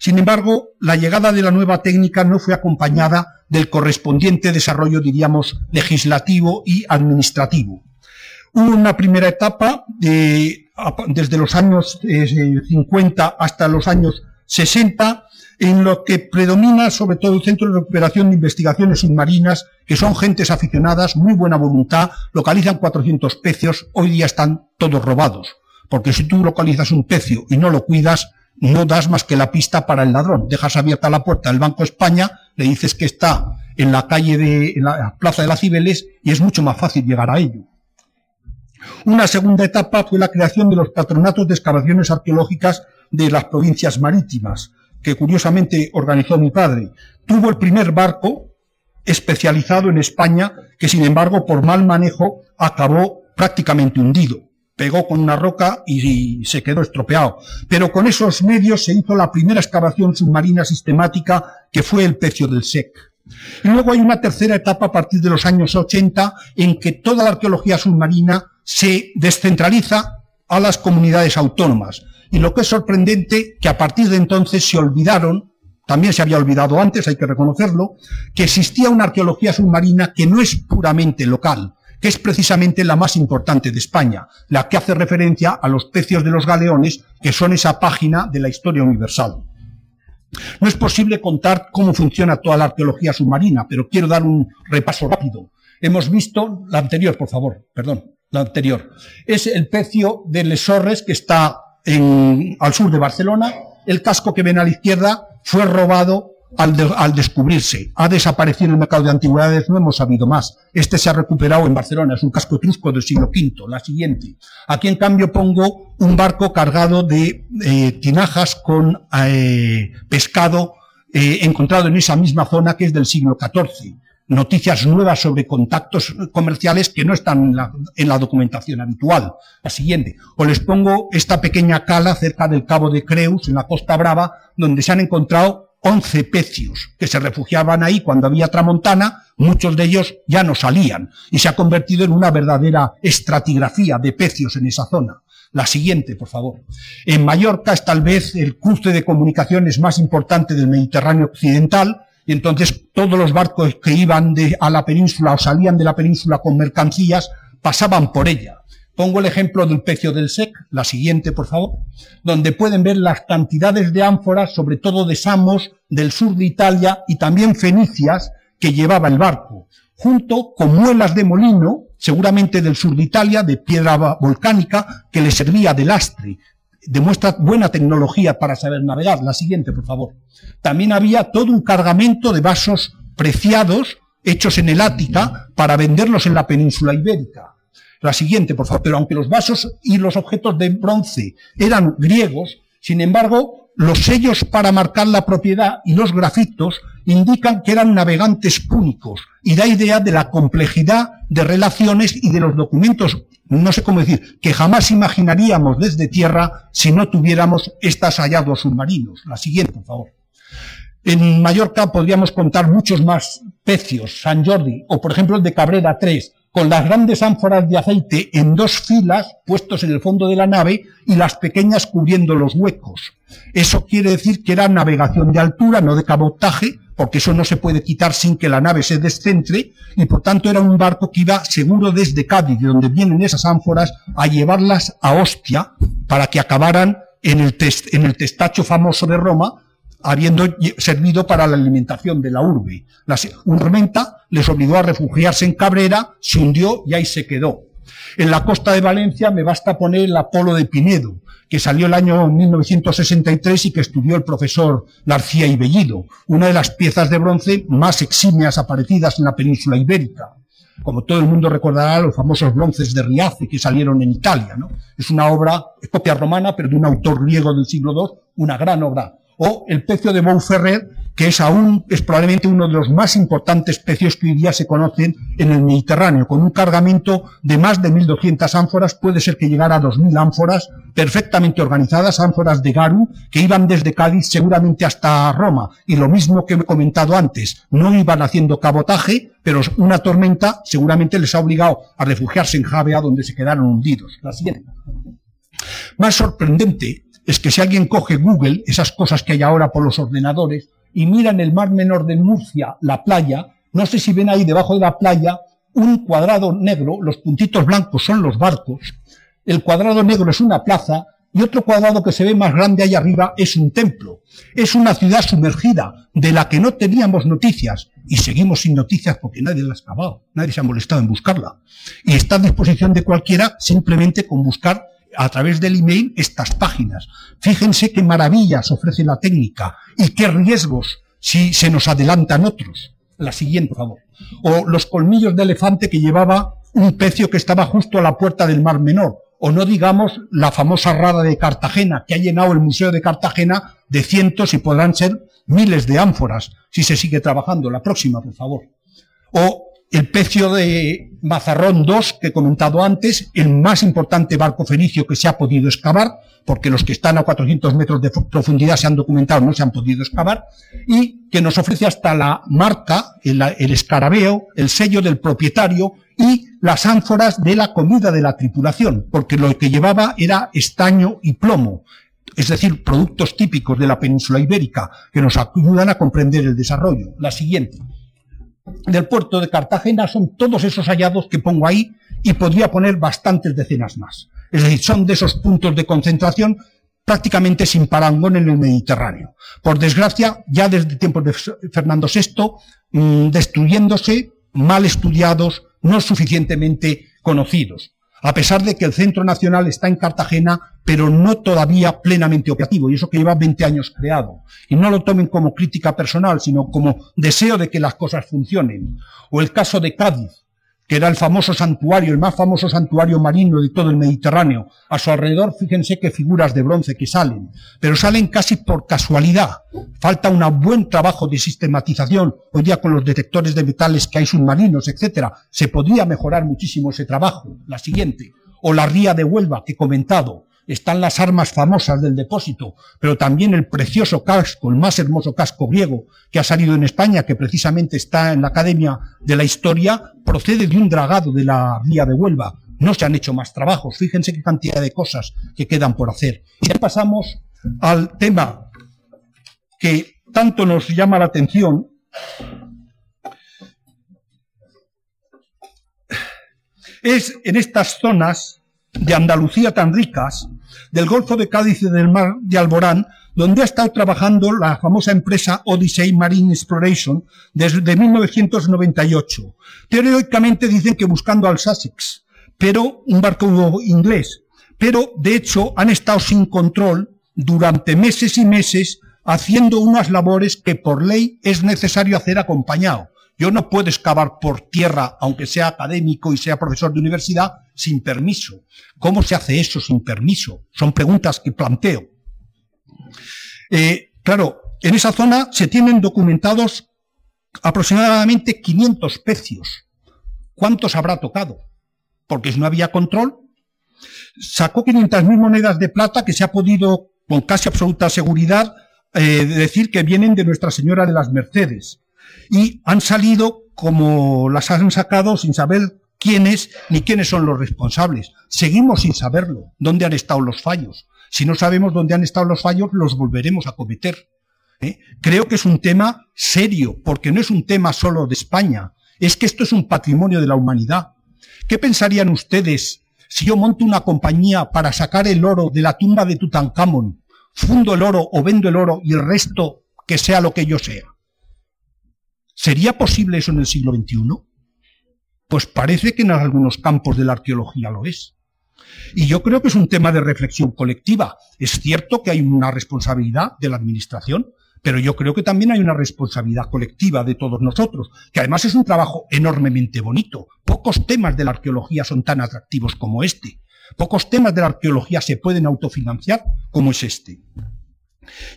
Sin embargo, la llegada de la nueva técnica no fue acompañada del correspondiente desarrollo, diríamos, legislativo y administrativo. Hubo una primera etapa desde los años 50 eh, hasta los años 60 en lo que predomina sobre todo el Centro de Recuperación de Investigaciones Submarinas, que son gentes aficionadas, muy buena voluntad, localizan 400 pecios, hoy día están todos robados, porque si tú localizas un pecio y no lo cuidas, no das más que la pista para el ladrón. Dejas abierta la puerta del Banco España, le dices que está en la calle de, en la plaza de las Cibeles y es mucho más fácil llegar a ello. Una segunda etapa fue la creación de los patronatos de excavaciones arqueológicas de las provincias marítimas, que curiosamente organizó mi padre. Tuvo el primer barco especializado en España, que sin embargo por mal manejo acabó prácticamente hundido pegó con una roca y, se quedó estropeado. Pero con esos medios se hizo la primera excavación submarina sistemática que fue el pecio del SEC. Y luego hay una tercera etapa a partir de los años 80 en que toda la arqueología submarina se descentraliza a las comunidades autónomas. Y lo que es sorprendente, que a partir de entonces se olvidaron, también se había olvidado antes, hay que reconocerlo, que existía una arqueología submarina que no es puramente local, que es precisamente la más importante de España, la que hace referencia a los pecios de los galeones, que son esa página de la historia universal. No es posible contar cómo funciona toda la arqueología submarina, pero quiero dar un repaso rápido. Hemos visto la anterior, por favor, perdón, la anterior. Es el pecio de Lesorres que está al sur de Barcelona. El casco que ven a la izquierda fue robado al, descubrirse. Ha desaparecido en el mercado de antigüedades, no hemos sabido más. Este se ha recuperado en Barcelona, es un casco etrusco del siglo V. La siguiente. Aquí, en cambio, pongo un barco cargado de eh, tinajas con eh, pescado eh, encontrado en esa misma zona que es del siglo XIV. Noticias nuevas sobre contactos comerciales que no están en la, en la documentación habitual. La siguiente. O les pongo esta pequeña cala cerca del Cabo de Creus, en la Costa Brava, donde se han encontrado 11 pecios que se refugiaban ahí cuando había tramontana, muchos de ellos ya no salían y se ha convertido en una verdadera estratigrafía de pecios en esa zona. La siguiente, por favor. En Mallorca es tal vez el cruce de comunicaciones más importante del Mediterráneo occidental y entonces todos los barcos que iban a la península o salían de la península con mercancías pasaban por ella. Pongo el ejemplo del pecio del SEC, la siguiente, por favor, donde pueden ver las cantidades de ánforas, sobre todo de Samos, del sur de Italia y también fenicias que llevaba el barco, junto con muelas de molino, seguramente del sur de Italia, de piedra volcánica, que le servía de lastre. Demuestra buena tecnología para saber navegar. La siguiente, por favor. También había todo un cargamento de vasos preciados hechos en el Ática para venderlos en la península ibérica la siguiente, por favor. Pero aunque los vasos y los objetos de bronce eran griegos, sin embargo, los sellos para marcar la propiedad y los grafitos indican que eran navegantes púnicos y da idea de la complejidad de relaciones y de los documentos, no sé cómo decir, que jamás imaginaríamos desde tierra si no tuviéramos estos hallazgos submarinos. La siguiente, por favor. En Mallorca podríamos contar muchos más pecios, San Jordi, o por ejemplo el de Cabrera 3, con las grandes ánforas de aceite en dos filas puestos en el fondo de la nave y las pequeñas cubriendo los huecos. Eso quiere decir que era navegación de altura, no de cabotaje, porque eso no se puede quitar sin que la nave se descentre, y por tanto era un barco que iba seguro desde Cádiz, de donde vienen esas ánforas, a llevarlas a Ostia para que acabaran en el, en el testacho famoso de Roma, habiendo servido para la alimentación de la urbe. La tormenta les obligó a refugiarse en Cabrera, se hundió y ahí se quedó. En la costa de Valencia me basta poner el Apolo de Pinedo, que salió el año 1963 y que estudió el profesor García Ibellido, una de las piezas de bronce más eximias aparecidas en la península ibérica. Como todo el mundo recordará, los famosos bronces de Riace que salieron en Italia. ¿no? Es una obra, es copia romana, pero de un autor griego del siglo II, una gran obra o el pecio de Montferrer, que es aún, es probablemente uno de los más importantes pecios que hoy día se conocen en el Mediterráneo, con un cargamento de más de 1.200 ánforas, puede ser que llegara a 2.000 ánforas, perfectamente organizadas, ánforas de Garu, que iban desde Cádiz seguramente hasta Roma, y lo mismo que he comentado antes, no iban haciendo cabotaje, pero una tormenta seguramente les ha obligado a refugiarse en Javea, donde se quedaron hundidos. La siguiente. Más sorprendente es que si alguien coge Google, esas cosas que hay ahora por los ordenadores, y mira en el mar menor de Murcia, la playa, no sé si ven ahí debajo de la playa un cuadrado negro, los puntitos blancos son los barcos, el cuadrado negro es una plaza y otro cuadrado que se ve más grande ahí arriba es un templo. Es una ciudad sumergida de la que no teníamos noticias y seguimos sin noticias porque nadie la ha excavado, nadie se ha molestado en buscarla. Y está a disposición de cualquiera simplemente con buscar a través del email estas páginas. Fíjense qué maravillas ofrece la técnica y qué riesgos si se nos adelantan otros. La siguiente, por favor. O los colmillos de elefante que llevaba un pecio que estaba justo a la puerta del Mar Menor. O no digamos la famosa rada de Cartagena, que ha llenado el Museo de Cartagena de cientos y podrán ser miles de ánforas si se sigue trabajando. La próxima, por favor. O el pecio de Mazarrón II, que he comentado antes, el más importante barco fenicio que se ha podido excavar, porque los que están a 400 metros de profundidad se han documentado, no se han podido excavar, y que nos ofrece hasta la marca, el, el escarabeo, el sello del propietario y las ánforas de la comida de la tripulación, porque lo que llevaba era estaño y plomo, es decir, productos típicos de la península ibérica que nos ayudan a comprender el desarrollo. La siguiente del puerto de Cartagena son todos esos hallazgos que pongo ahí y podría poner bastantes decenas más. Es decir, son de esos puntos de concentración prácticamente sin parangón en el Mediterráneo. Por desgracia, ya desde tiempos de Fernando VI, mm, destruyéndose, mal estudiados, no suficientemente conocidos a pesar de que el Centro Nacional está en Cartagena, pero no todavía plenamente operativo, y eso que lleva 20 años creado. Y no lo tomen como crítica personal, sino como deseo de que las cosas funcionen. O el caso de Cádiz, que era el famoso santuario, el más famoso santuario marino de todo el Mediterráneo. A su alrededor, fíjense qué figuras de bronce que salen, pero salen casi por casualidad. Falta un buen trabajo de sistematización. Hoy día con los detectores de metales que hay submarinos, etcétera, se podría mejorar muchísimo ese trabajo. La siguiente. O la ría de Huelva que he comentado están las armas famosas del depósito, pero también el precioso casco, el más hermoso casco griego que ha salido en España, que precisamente está en la Academia de la Historia, procede de un dragado de la vía de Huelva. No se han hecho más trabajos. Fíjense qué cantidad de cosas que quedan por hacer. Y ya pasamos al tema que tanto nos llama la atención, es en estas zonas de Andalucía tan ricas, del Golfo de Cádiz y del Mar de Alborán, donde ha estado trabajando la famosa empresa Odyssey Marine Exploration desde 1998. Teóricamente dicen que buscando al Sussex, pero un barco inglés. Pero, de hecho, han estado sin control durante meses y meses haciendo unas labores que por ley es necesario hacer acompañado. Yo no puedo excavar por tierra, aunque sea académico y sea profesor de universidad, sin permiso. ¿Cómo se hace eso sin permiso? Son preguntas que planteo. Eh, claro, en esa zona se tienen documentados aproximadamente 500 pecios. ¿Cuántos habrá tocado? Porque no había control. Sacó 500.000 monedas de plata que se ha podido, con casi absoluta seguridad, eh, decir que vienen de Nuestra Señora de las Mercedes y han salido como las han sacado sin saber quién es ni quiénes son los responsables. Seguimos sin saberlo, dónde han estado los fallos. Si no sabemos dónde han estado los fallos, los volveremos a cometer. ¿eh? Creo que es un tema serio, porque no es un tema solo de España, es que esto es un patrimonio de la humanidad. ¿Qué pensarían ustedes si yo monto una compañía para sacar el oro de la tumba de Tutankamón, fundo el oro o vendo el oro y el resto que sea lo que yo sea? ¿Sería posible eso en el siglo XXI? Pues parece que en algunos campos de la arqueología lo es. Y yo creo que es un tema de reflexión colectiva. Es cierto que hay una responsabilidad de la Administración, pero yo creo que también hay una responsabilidad colectiva de todos nosotros, que además es un trabajo enormemente bonito. Pocos temas de la arqueología son tan atractivos como este. Pocos temas de la arqueología se pueden autofinanciar como es este.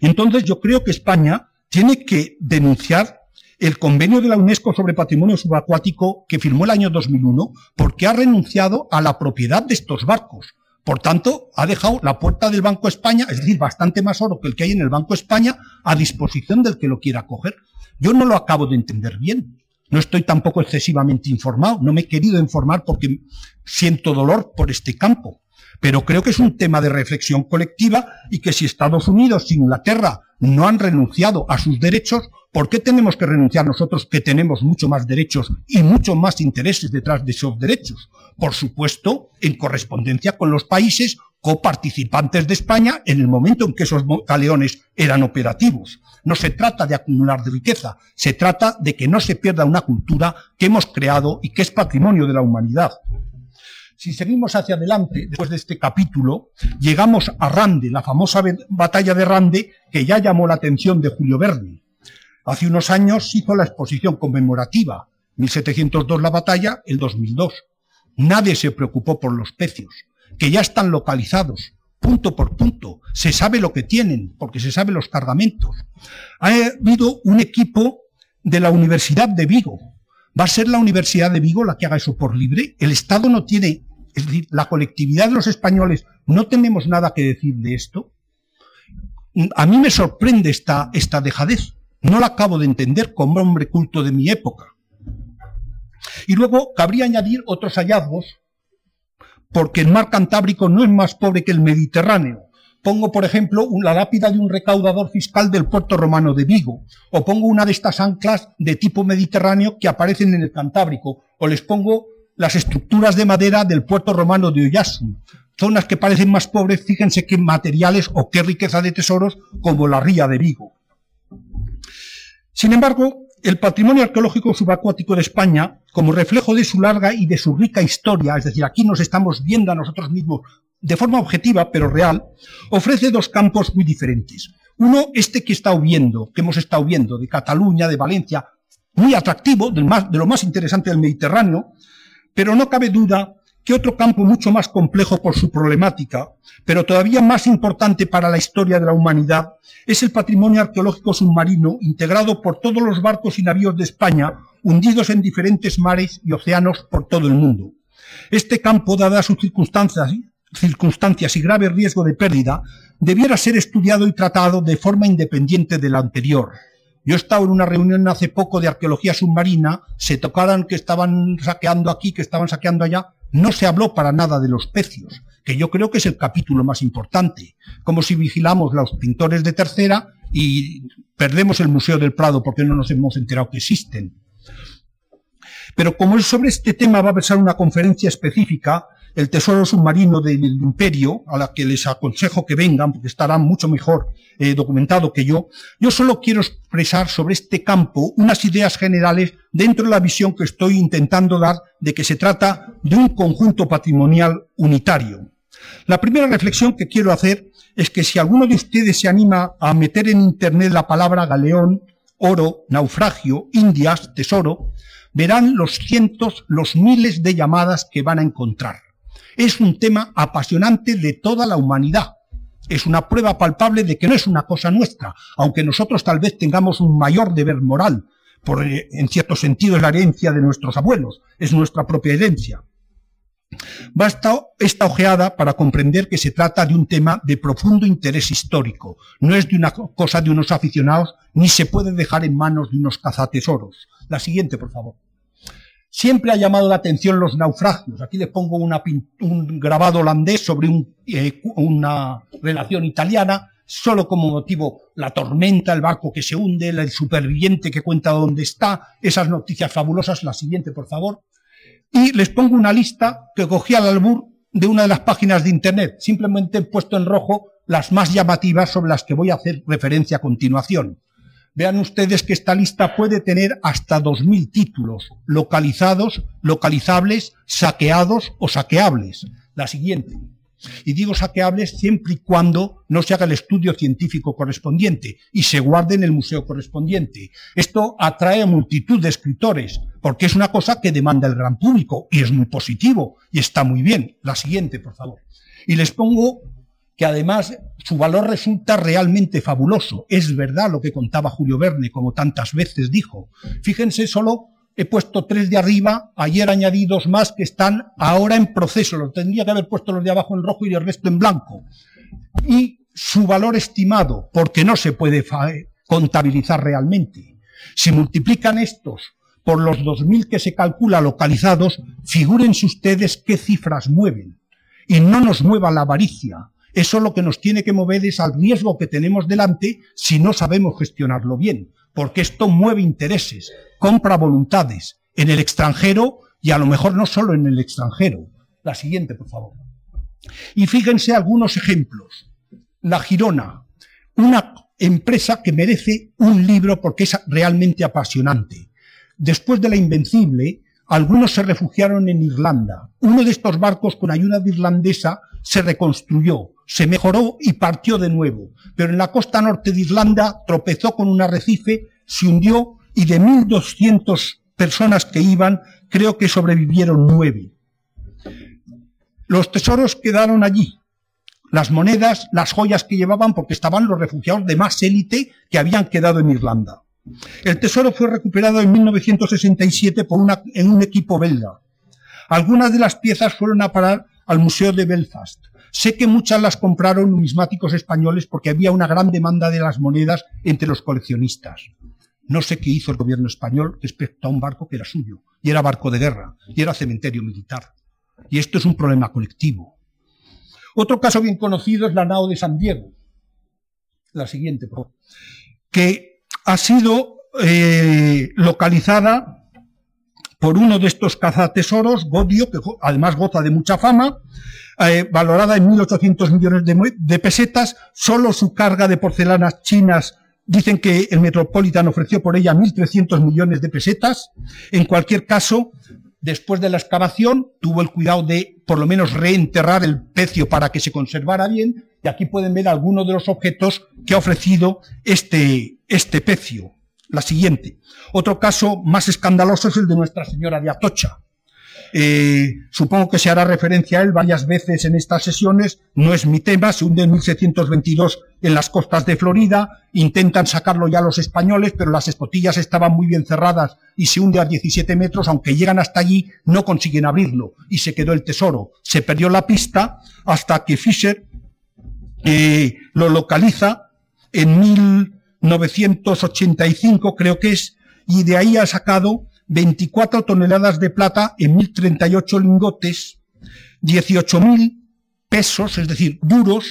Entonces yo creo que España tiene que denunciar el convenio de la UNESCO sobre patrimonio subacuático que firmó el año 2001 porque ha renunciado a la propiedad de estos barcos. Por tanto, ha dejado la puerta del Banco España, es decir, bastante más oro que el que hay en el Banco España, a disposición del que lo quiera coger. Yo no lo acabo de entender bien. No estoy tampoco excesivamente informado, no me he querido informar porque siento dolor por este campo. Pero creo que es un tema de reflexión colectiva y que si Estados Unidos y Inglaterra no han renunciado a sus derechos, ¿por qué tenemos que renunciar nosotros que tenemos mucho más derechos y mucho más intereses detrás de esos derechos? Por supuesto, en correspondencia con los países coparticipantes de España en el momento en que esos galeones eran operativos. No se trata de acumular riqueza, se trata de que no se pierda una cultura que hemos creado y que es patrimonio de la humanidad. Si seguimos hacia adelante, después de este capítulo, llegamos a Rande, la famosa batalla de Rande, que ya llamó la atención de Julio Verne. Hace unos años hizo la exposición conmemorativa, 1702 la batalla, el 2002. Nadie se preocupó por los pecios, que ya están localizados, punto por punto. Se sabe lo que tienen, porque se sabe los cargamentos. Ha habido un equipo de la Universidad de Vigo. ¿Va a ser la Universidad de Vigo la que haga eso por libre? El Estado no tiene es decir, la colectividad de los españoles, ¿no tenemos nada que decir de esto? A mí me sorprende esta, esta dejadez. No la acabo de entender como hombre culto de mi época. Y luego cabría añadir otros hallazgos, porque el mar Cantábrico no es más pobre que el Mediterráneo. Pongo, por ejemplo, la lápida de un recaudador fiscal del puerto romano de Vigo, o pongo una de estas anclas de tipo mediterráneo que aparecen en el Cantábrico, o les pongo las estructuras de madera del puerto romano de Oyasu, zonas que parecen más pobres, fíjense qué materiales o qué riqueza de tesoros como la ría de Vigo. Sin embargo, el patrimonio arqueológico subacuático de España, como reflejo de su larga y de su rica historia, es decir, aquí nos estamos viendo a nosotros mismos de forma objetiva pero real, ofrece dos campos muy diferentes. Uno, este que está viendo, que hemos estado viendo, de Cataluña, de Valencia, muy atractivo, de lo más interesante del Mediterráneo, pero no cabe duda que otro campo mucho más complejo por su problemática, pero todavía más importante para la historia de la humanidad, es el patrimonio arqueológico submarino integrado por todos los barcos y navíos de España hundidos en diferentes mares y océanos por todo el mundo. Este campo, dadas sus circunstancias, circunstancias y grave riesgo de pérdida, debiera ser estudiado y tratado de forma independiente de la anterior. Yo he estado en una reunión hace poco de arqueología submarina, se tocaran que estaban saqueando aquí, que estaban saqueando allá, no se habló para nada de los pecios, que yo creo que es el capítulo más importante, como si vigilamos los pintores de tercera y perdemos el Museo del Prado porque no nos hemos enterado que existen. Pero como sobre este tema va a haber una conferencia específica, el tesoro submarino del imperio, a la que les aconsejo que vengan, porque estarán mucho mejor eh, documentado que yo, yo solo quiero expresar sobre este campo unas ideas generales dentro de la visión que estoy intentando dar de que se trata de un conjunto patrimonial unitario. La primera reflexión que quiero hacer es que si alguno de ustedes se anima a meter en Internet la palabra galeón, oro, naufragio, indias, tesoro, verán los cientos, los miles de llamadas que van a encontrar. Es un tema apasionante de toda la humanidad. Es una prueba palpable de que no es una cosa nuestra, aunque nosotros tal vez tengamos un mayor deber moral, por, eh, en cierto sentido es la herencia de nuestros abuelos, es nuestra propia herencia. Basta esta ojeada para comprender que se trata de un tema de profundo interés histórico, no es de una cosa de unos aficionados, ni se puede dejar en manos de unos cazatesoros. La siguiente, por favor. Siempre ha llamado la atención los naufragios. Aquí les pongo un grabado holandés sobre eh, una relación italiana, solo como motivo la tormenta, el barco que se hunde, el superviviente que cuenta dónde está, esas noticias fabulosas. La siguiente, por favor. Y les pongo una lista que cogí al albur de una de las páginas de Internet. Simplemente he puesto en rojo las más llamativas sobre las que voy a hacer referencia a continuación. Vean ustedes que esta lista puede tener hasta 2.000 títulos localizados, localizables, saqueados o saqueables. La siguiente. Y digo saqueables siempre y cuando no se haga el estudio científico correspondiente y se guarde en el museo correspondiente. Esto atrae a multitud de escritores, porque es una cosa que demanda el gran público y es muy positivo y está muy bien. La siguiente, por favor. Y les pongo que además su valor resulta realmente fabuloso. Es verdad lo que contaba Julio Verne, como tantas veces dijo. Fíjense, solo he puesto tres de arriba, ayer añadí dos más que están ahora en proceso. Lo tendría que haber puesto los de abajo en rojo y el resto en blanco. Y su valor estimado, porque no se puede contabilizar realmente. Si multiplican estos por los 2.000 que se calcula localizados, figúrense ustedes qué cifras mueven. Y no nos mueva la avaricia, eso lo que nos tiene que mover es al riesgo que tenemos delante si no sabemos gestionarlo bien, porque esto mueve intereses, compra voluntades en el extranjero y a lo mejor no solo en el extranjero. La siguiente, por favor. Y fíjense algunos ejemplos. La Girona, una empresa que merece un libro porque es realmente apasionante. Después de la Invencible, algunos se refugiaron en Irlanda. Uno de estos barcos, con ayuda de irlandesa, se reconstruyó se mejoró y partió de nuevo, pero en la costa norte de Irlanda tropezó con un arrecife, se hundió y de 1.200 personas que iban, creo que sobrevivieron nueve. Los tesoros quedaron allí, las monedas, las joyas que llevaban, porque estaban los refugiados de más élite que habían quedado en Irlanda. El tesoro fue recuperado en 1967 por en un equipo belga. Algunas de las piezas fueron a parar al Museo de Belfast. Sé que muchas las compraron numismáticos españoles porque había una gran demanda de las monedas entre los coleccionistas. No sé qué hizo el gobierno español respecto a un barco que era suyo, y era barco de guerra, y era cementerio militar. Y esto es un problema colectivo. Otro caso bien conocido es la nao de San Diego. La siguiente, por favor. Que ha sido eh, localizada por uno de estos cazatesoros, Godio, que además goza de mucha fama, eh, valorada en 1.800 millones de, pesetas, solo su carga de porcelanas chinas Dicen que el Metropolitan ofreció por ella 1.300 millones de pesetas. En cualquier caso, después de la excavación, tuvo el cuidado de por lo menos reenterrar el pecio para que se conservara bien. Y aquí pueden ver algunos de los objetos que ha ofrecido este, este pecio. La siguiente. Otro caso más escandaloso es el de Nuestra Señora de Atocha. Eh, supongo que se hará referencia a él varias veces en estas sesiones. No es mi tema, se hunde en 1722 en las costas de Florida. Intentan sacarlo ya los españoles, pero las escotillas estaban muy bien cerradas y se hunde a 17 metros. Aunque llegan hasta allí, no consiguen abrirlo y se quedó el tesoro. Se perdió la pista hasta que Fisher eh, lo localiza en 1985, creo que es, y de ahí ha sacado 24 toneladas de plata en 1038 lingotes, 18.000 pesos, es decir, duros,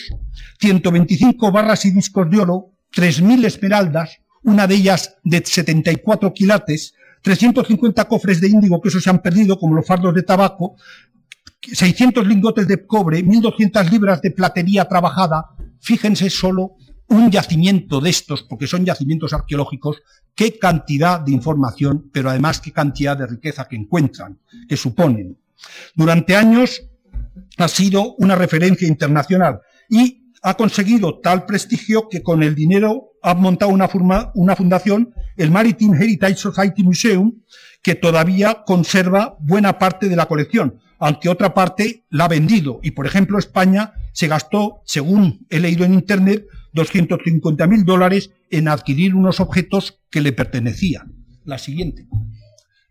125 barras y discos de oro, 3.000 esmeraldas, una de ellas de 74 quilates, 350 cofres de índigo que eso se han perdido, como los fardos de tabaco, 600 lingotes de cobre, 1.200 libras de platería trabajada. Fíjense solo un yacimiento de estos, porque son yacimientos arqueológicos, qué cantidad de información, pero además qué cantidad de riqueza que encuentran, que suponen. Durante años ha sido una referencia internacional y ha conseguido tal prestigio que con el dinero ha montado una, una fundación, el Maritime Heritage Society Museum, que todavía conserva buena parte de la colección, aunque otra parte la ha vendido. Y, por ejemplo, España se gastó, según he leído en Internet, 250 mil dólares en adquirir unos objetos que le pertenecían. La siguiente.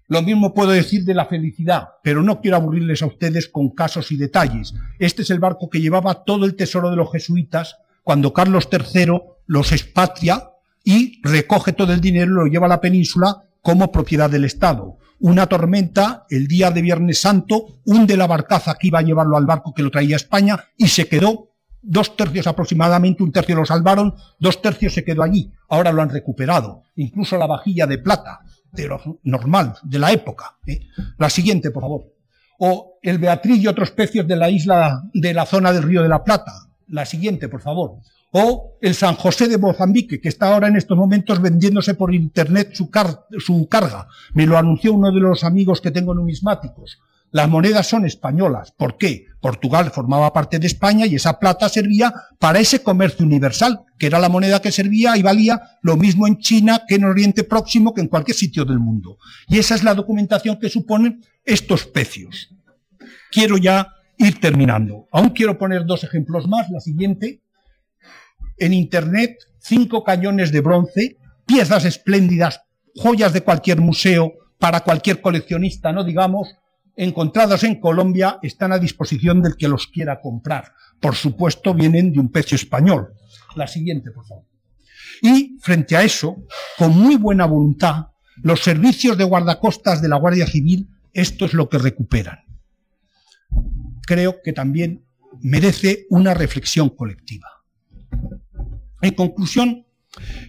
Lo mismo puedo decir de la felicidad, pero no quiero aburrirles a ustedes con casos y detalles. Este es el barco que llevaba todo el tesoro de los jesuitas cuando Carlos III los expatria y recoge todo el dinero, lo lleva a la península como propiedad del Estado. Una tormenta el día de Viernes Santo hunde la barcaza que iba a llevarlo al barco que lo traía a España y se quedó dos tercios aproximadamente, un tercio lo salvaron, dos tercios se quedó allí. Ahora lo han recuperado. Incluso la vajilla de plata, de lo normal, de la época. ¿eh? La siguiente, por favor. O el Beatriz y otros pecios de la isla de la zona del Río de la Plata. La siguiente, por favor o el San José de Mozambique, que está ahora en estos momentos vendiéndose por internet su, su, carga. Me lo anunció uno de los amigos que tengo numismáticos. Las monedas son españolas. ¿Por qué? Portugal formaba parte de España y esa plata servía para ese comercio universal, que era la moneda que servía y valía lo mismo en China que en Oriente Próximo, que en cualquier sitio del mundo. Y esa es la documentación que suponen estos pecios. Quiero ya ir terminando. Aún quiero poner dos ejemplos más. La siguiente en Internet cinco cañones de bronce, piezas espléndidas, joyas de cualquier museo para cualquier coleccionista, no digamos, encontrados en Colombia, están a disposición del que los quiera comprar. Por supuesto, vienen de un precio español. La siguiente, por favor. Y frente a eso, con muy buena voluntad, los servicios de guardacostas de la Guardia Civil, esto es lo que recuperan. Creo que también merece una reflexión colectiva. En conclusión,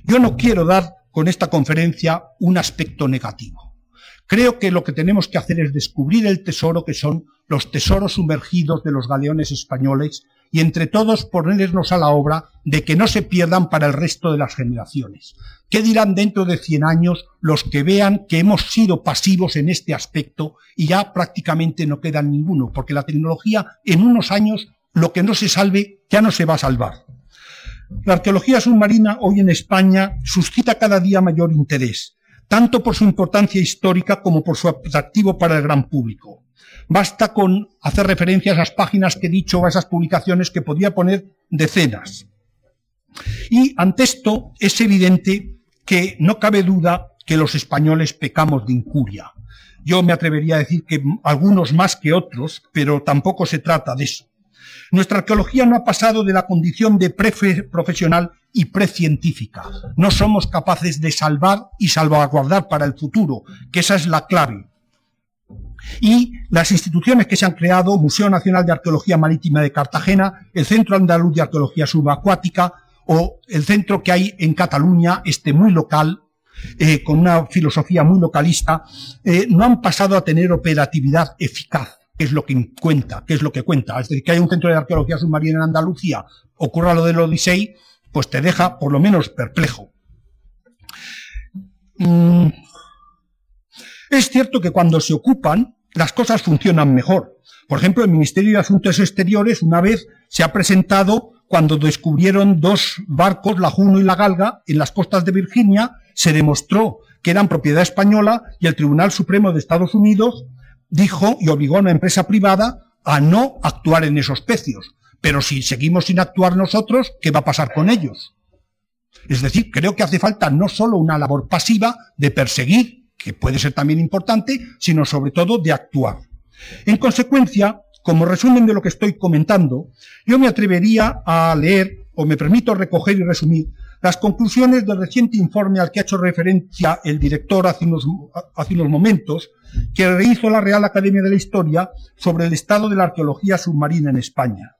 yo no quiero dar con esta conferencia un aspecto negativo. Creo que lo que tenemos que hacer es descubrir el tesoro que son los tesoros sumergidos de los galeones españoles y entre todos ponernos a la obra de que no se pierdan para el resto de las generaciones. ¿Qué dirán dentro de 100 años los que vean que hemos sido pasivos en este aspecto y ya prácticamente no quedan ninguno? Porque la tecnología en unos años, lo que no se salve, ya no se va a salvar. La arqueología submarina hoy en España suscita cada día mayor interés, tanto por su importancia histórica como por su atractivo para el gran público. Basta con hacer referencia a esas páginas que he dicho, a esas publicaciones que podría poner decenas. Y ante esto es evidente que no cabe duda que los españoles pecamos de incuria. Yo me atrevería a decir que algunos más que otros, pero tampoco se trata de eso. Nuestra arqueología no ha pasado de la condición de pre-profesional y precientífica. No somos capaces de salvar y salvaguardar para el futuro, que esa es la clave. Y las instituciones que se han creado, Museo Nacional de Arqueología Marítima de Cartagena, el Centro Andaluz de Arqueología Subacuática o el centro que hay en Cataluña, este muy local, eh, con una filosofía muy localista, eh, no han pasado a tener operatividad eficaz qué es lo que cuenta, qué es lo que cuenta. Es decir, que hay un centro de arqueología submarina en Andalucía, ocurra lo del Odisei, pues te deja por lo menos perplejo. Mm. Es cierto que cuando se ocupan, las cosas funcionan mejor. Por ejemplo, el Ministerio de Asuntos Exteriores una vez se ha presentado cuando descubrieron dos barcos, la Juno y la Galga, en las costas de Virginia, se demostró que eran propiedad española y el Tribunal Supremo de Estados Unidos dijo y obligó a una empresa privada a no actuar en esos pecios. Pero si seguimos sin actuar nosotros, ¿qué va a pasar con ellos? Es decir, creo que hace falta no solo una labor pasiva de perseguir, que puede ser también importante, sino sobre todo de actuar. En consecuencia, como resumen de lo que estoy comentando, yo me atrevería a leer, o me permito recoger y resumir, las conclusiones del reciente informe al que ha hecho referencia el director hace unos, hace unos momentos, que rehizo la Real Academia de la Historia sobre el estado de la arqueología submarina en España.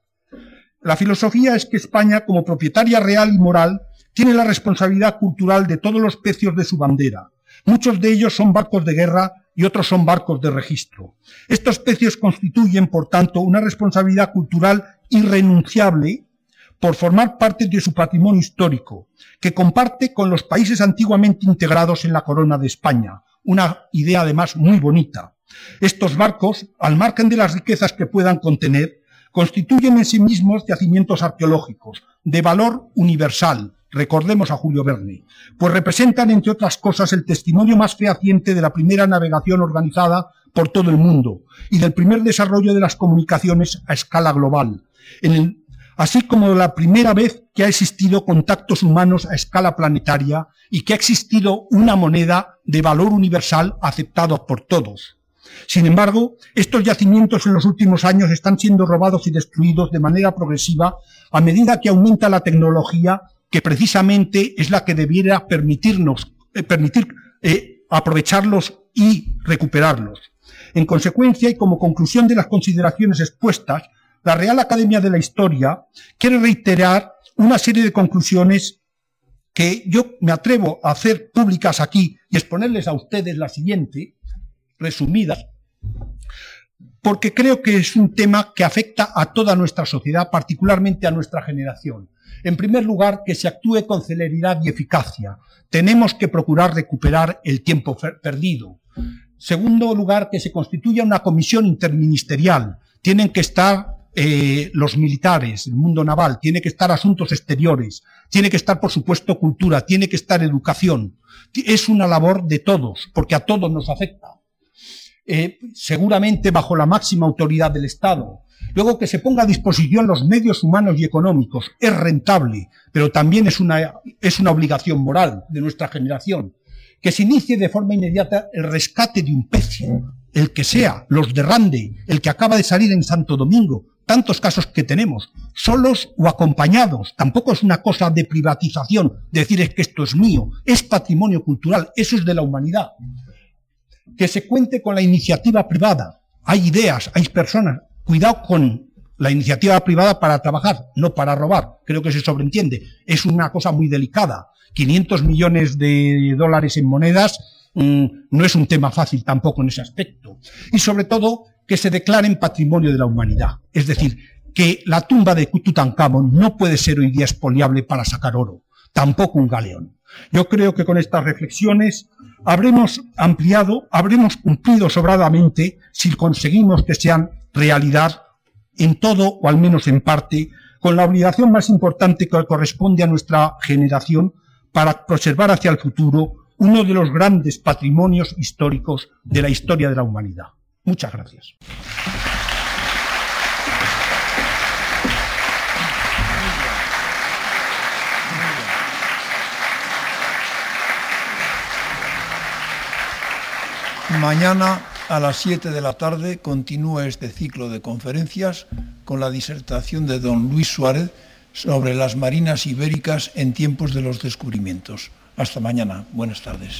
La filosofía es que España, como propietaria real y moral, tiene la responsabilidad cultural de todos los pecios de su bandera. Muchos de ellos son barcos de guerra y otros son barcos de registro. Estos pecios constituyen, por tanto, una responsabilidad cultural irrenunciable por formar parte de su patrimonio histórico, que comparte con los países antiguamente integrados en la corona de España, una idea además muy bonita. Estos barcos, al margen de las riquezas que puedan contener, constituyen en sí mismos yacimientos arqueológicos de valor universal, recordemos a Julio Verne, pues representan, entre otras cosas, el testimonio más fehaciente de la primera navegación organizada por todo el mundo y del primer desarrollo de las comunicaciones a escala global, así como la primera vez que ha existido contactos humanos a escala planetaria y que ha existido una moneda de valor universal aceptado por todos. Sin embargo, estos yacimientos en los últimos años están siendo robados y destruidos de manera progresiva a medida que aumenta la tecnología, que precisamente es la que debiera permitirnos, eh, permitir eh, aprovecharlos y recuperarlos. En consecuencia, y como conclusión de las consideraciones expuestas, la Real Academia de la Historia quiere reiterar una serie de conclusiones que yo me atrevo a hacer públicas aquí y exponerles a ustedes la siguiente, resumidas, porque creo que es un tema que afecta a toda nuestra sociedad, particularmente a nuestra generación. En primer lugar, que se actúe con celeridad y eficacia. Tenemos que procurar recuperar el tiempo perdido. Segundo lugar, que se constituya una comisión interministerial. Tienen que estar eh, los militares, el mundo naval, tiene que estar asuntos exteriores, tiene que estar, por supuesto, cultura, tiene que estar educación. Es una labor de todos, porque a todos nos afecta. Eh, seguramente bajo la máxima autoridad del Estado. Luego que se ponga a disposición los medios humanos y económicos es rentable, pero también es una, es una obligación moral de nuestra generación. Que se inicie de forma inmediata el rescate de un pez, el que sea, los de Rande, el que acaba de salir en Santo Domingo, tantos casos que tenemos, solos o acompañados. Tampoco es una cosa de privatización, decir es que esto es mío, es patrimonio cultural, eso es de la humanidad. Que se cuente con la iniciativa privada. Hay ideas, hay personas. Cuidado con la iniciativa privada para trabajar, no para robar. Creo que se sobreentiende. Es una cosa muy delicada. 500 millones de dólares en monedas mm, no es un tema fácil tampoco en ese aspecto. Y sobre todo, que se declaren patrimonio de la humanidad. Es decir, que la tumba de Tutankamón no puede ser hoy día expoliable para sacar oro, tampoco un galeón. Yo creo que con estas reflexiones habremos ampliado, habremos cumplido sobradamente si conseguimos que sean realidad en todo o al menos en parte, con la obligación más importante que corresponde a nuestra generación para preservar hacia el futuro uno de los grandes patrimonios históricos de la historia de la humanidad. Muchas gracias. Mañana a las 7 de la tarde continúa este ciclo de conferencias con la disertación de don Luis Suárez sobre las marinas ibéricas en tiempos de los descubrimientos. Hasta mañana. Buenas tardes.